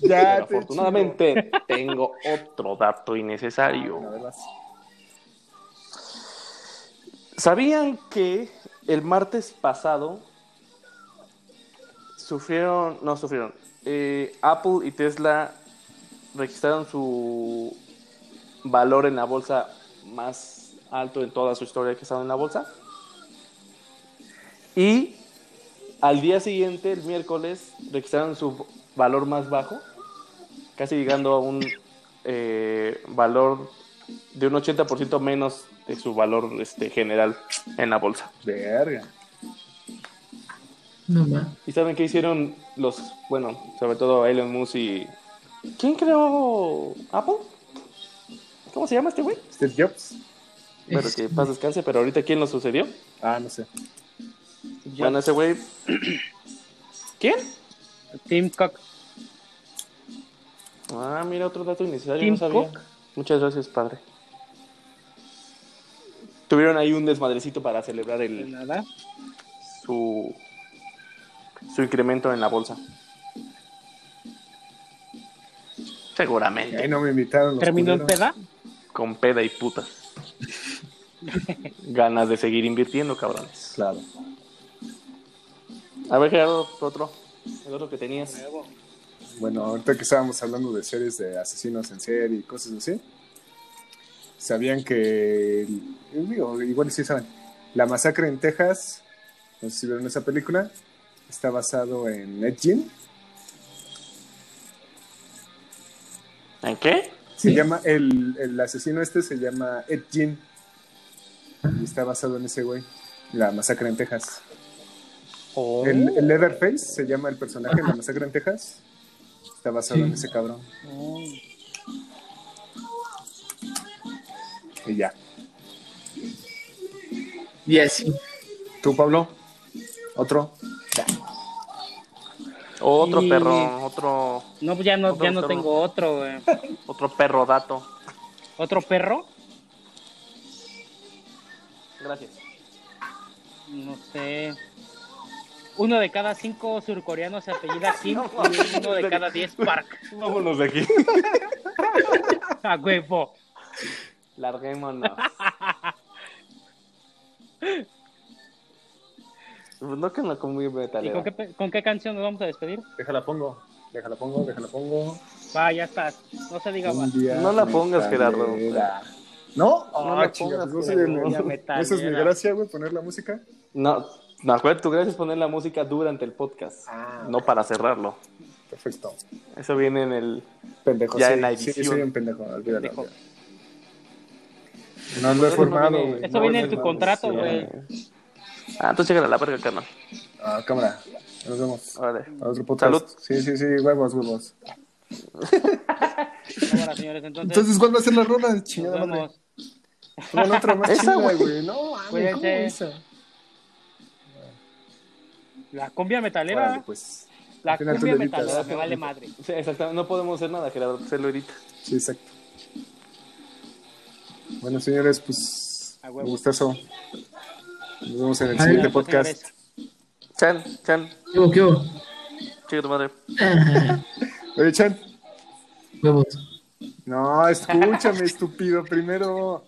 Ya Pero te afortunadamente tengo otro dato innecesario. chingó. A ver, vas. ¿Sabían que el martes pasado sufrieron, no sufrieron, eh, Apple y Tesla registraron su valor en la bolsa más alto en toda su historia que estado en la bolsa? Y al día siguiente, el miércoles, registraron su valor más bajo, casi llegando a un eh, valor de un 80% menos de su valor este, general en la bolsa. Verga. No ma. ¿Y saben qué hicieron los, bueno, sobre todo Elon Musk y... ¿Quién creó Apple? ¿Cómo se llama este güey? Steve Jobs. Pero que paz descanse, pero ahorita ¿quién lo sucedió? Ah, no sé. Bueno, ese güey... ¿Quién? Tim Cook. Ah, mira, otro dato innecesario, Tim no sabía. Cook. Muchas gracias, padre. Tuvieron ahí un desmadrecito para celebrar el, nada. su, su incremento en la bolsa. Ahí Seguramente. no me invitaron. los ¿Terminó en peda? Con peda y putas. Ganas de seguir invirtiendo, cabrones. Claro. A ver, Gerardo, otro. El otro que tenías. Bueno, ahorita que estábamos hablando de series de asesinos en serie y cosas así, sabían que, digo, igual sí saben, la masacre en Texas, no sé si vieron esa película, está basado en Ed Gein. ¿En qué? Se ¿Sí? llama, el, el asesino este se llama Ed Gein. Y está basado en ese güey, la masacre en Texas. Oh. El, el Leatherface se llama el personaje de la masacre en Texas. Está basado Sí. en ese cabrón. Oh. Y ya. Y así. ¿Tú, Pablo? ¿Otro? Otro Y- perro, otro, No, ya no, Otro ya no perro. tengo otro. güey. otro perro dato. ¿Otro perro? Gracias. No sé. Uno de cada cinco surcoreanos se apellida Kim No, y uno de cada diez Park. Vámonos de aquí. A huevo. Larguémonos. No que no con muy ¿Y metalera. con qué, pe- con qué canción nos vamos a despedir? Déjala pongo. Déjala pongo, déjala pongo. Va, ya está. No se diga más. No la pongas. Gerardo. ¿No? No Ah, la pongas, pues no Ya no-. Esa es mi gracia, güey, poner la música. No, no, acuérdate, tu gracia es poner la música durante el podcast, Ah. no para cerrarlo. Perfecto. Eso viene en el... Pendejo. Ya sí, en la sí, edición. soy un pendejo, olvídalo. Pendejo. No lo he Eso formado, viene- güey. Eso No viene lo he en tu contrato, sí. güey. Ah, entonces llega a la verga, carnal. Ah, cámara. Nos vemos. Órale. A otro podcast. Salud. Sí, sí, sí, huevos, huevos. Cámara, señores. Entonces, Entonces, ¿cuál va a ser la rola? Chingada madre. Pongan otra más chida, güey. güey. No, mames, ¿cómo esa? La cumbia metalera. pues. La cumbia metalera. Me vale madre. Sí, exactamente, no podemos hacer nada, Gerardo, se lo edita. Sí, exacto. Bueno, señores, pues. Un gustazo. Nos vemos en el Ay, siguiente podcast. Chan, Chan, ¿Qué hubo, qué hubo? Chica tu madre. Oye, Chan. Huevos. No, escúchame, estúpido. Primero.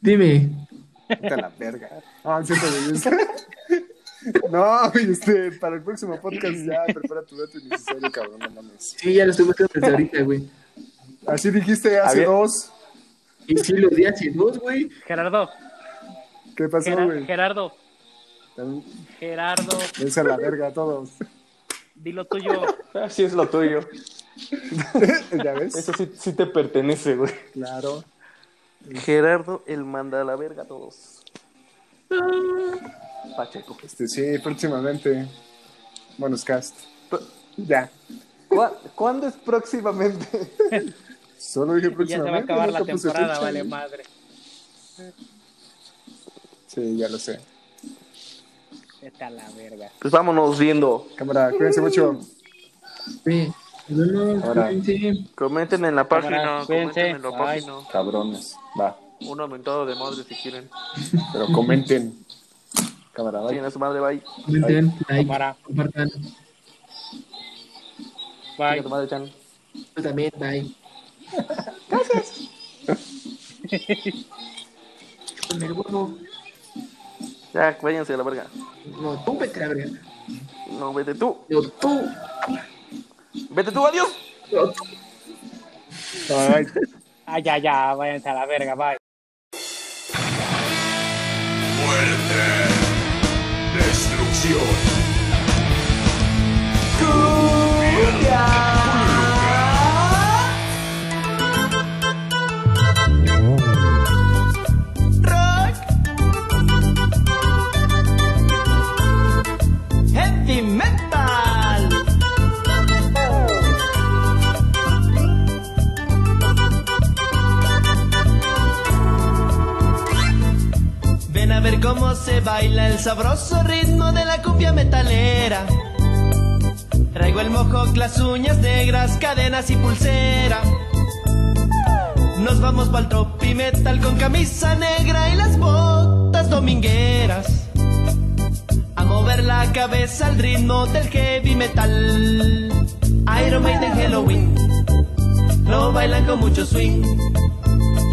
Dime. Vete a la verga. Ah, siento belleza. No, este, para el próximo podcast ya prepara tu dato innecesario, cabrón, no mames. Sí, ya lo estoy buscando desde ahorita, güey. Así dijiste hace Había- dos. Y sí, los días y dos, güey. Gerardo, ¿Qué pasó, güey? Gerardo, Gerardo, Vete a la verga a todos. di lo tuyo. Así es lo tuyo. ¿Ya ves? Eso sí, sí te pertenece, güey. Claro. Gerardo, el manda a la verga a todos. Pacheco. Este, sí, próximamente. Bonus cast. Ya. ¿Cuá- ¿Cuándo es próximamente? Solo dije Ya se próximamente. va a acabar la puse temporada, fecha, vale madre. Sí, ya lo sé. A la verga. Pues vámonos viendo. Cámara, cuídense mucho. Sí. Ahora. Comenten en la página. Comenten en la página. Cabrones. Va. Un aumentado de madre si quieren. Pero comenten. Cámara, Vayan bye. a su madre, bye. Comenten, like, Cámara. compartan. Bye. tu madre, Chan. Yo también, bye. Con el huevo. Ya, váyanse a la verga. No, tú vete a la verga. No, vete tú. No, tú. Vete tú, adiós. No, tú. Bye. Ah, ya, ya, váyanse a la verga, bye. Muerte. Ven a ver cómo se baila el sabroso ritmo de la cumbia metalera. Traigo el mojo, las uñas negras, cadenas y pulsera. Nos vamos pa'l tropi metal con camisa negra y las botas domingueras. A mover la cabeza al ritmo del heavy metal. Iron Maiden Halloween. Lo bailan con mucho swing.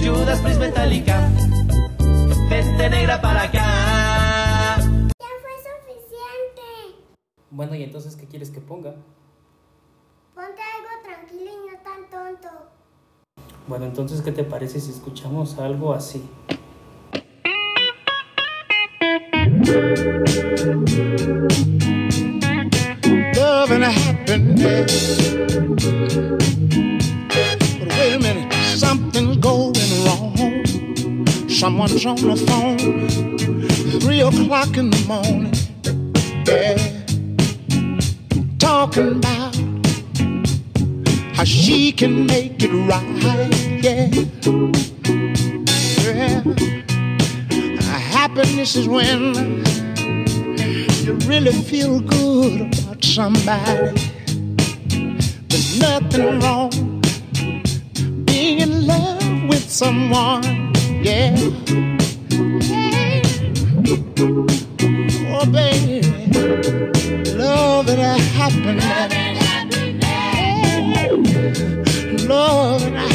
Judas Priest Metallica. Vente negra para acá. Bueno, ¿y entonces qué quieres que ponga? Ponte algo tranquilo y no tan tonto. Bueno, entonces, ¿qué te parece si escuchamos algo así? love and happiness. But wait a minute, something's going wrong. Someone's on the phone, three o'clock in the morning. Yeah, talking about how she can make it right. Yeah, yeah. Happiness is when you really feel good about somebody. There's nothing wrong being in love with someone. Yeah. Hey. Oh, baby. Love and a happiness. Hey. Love and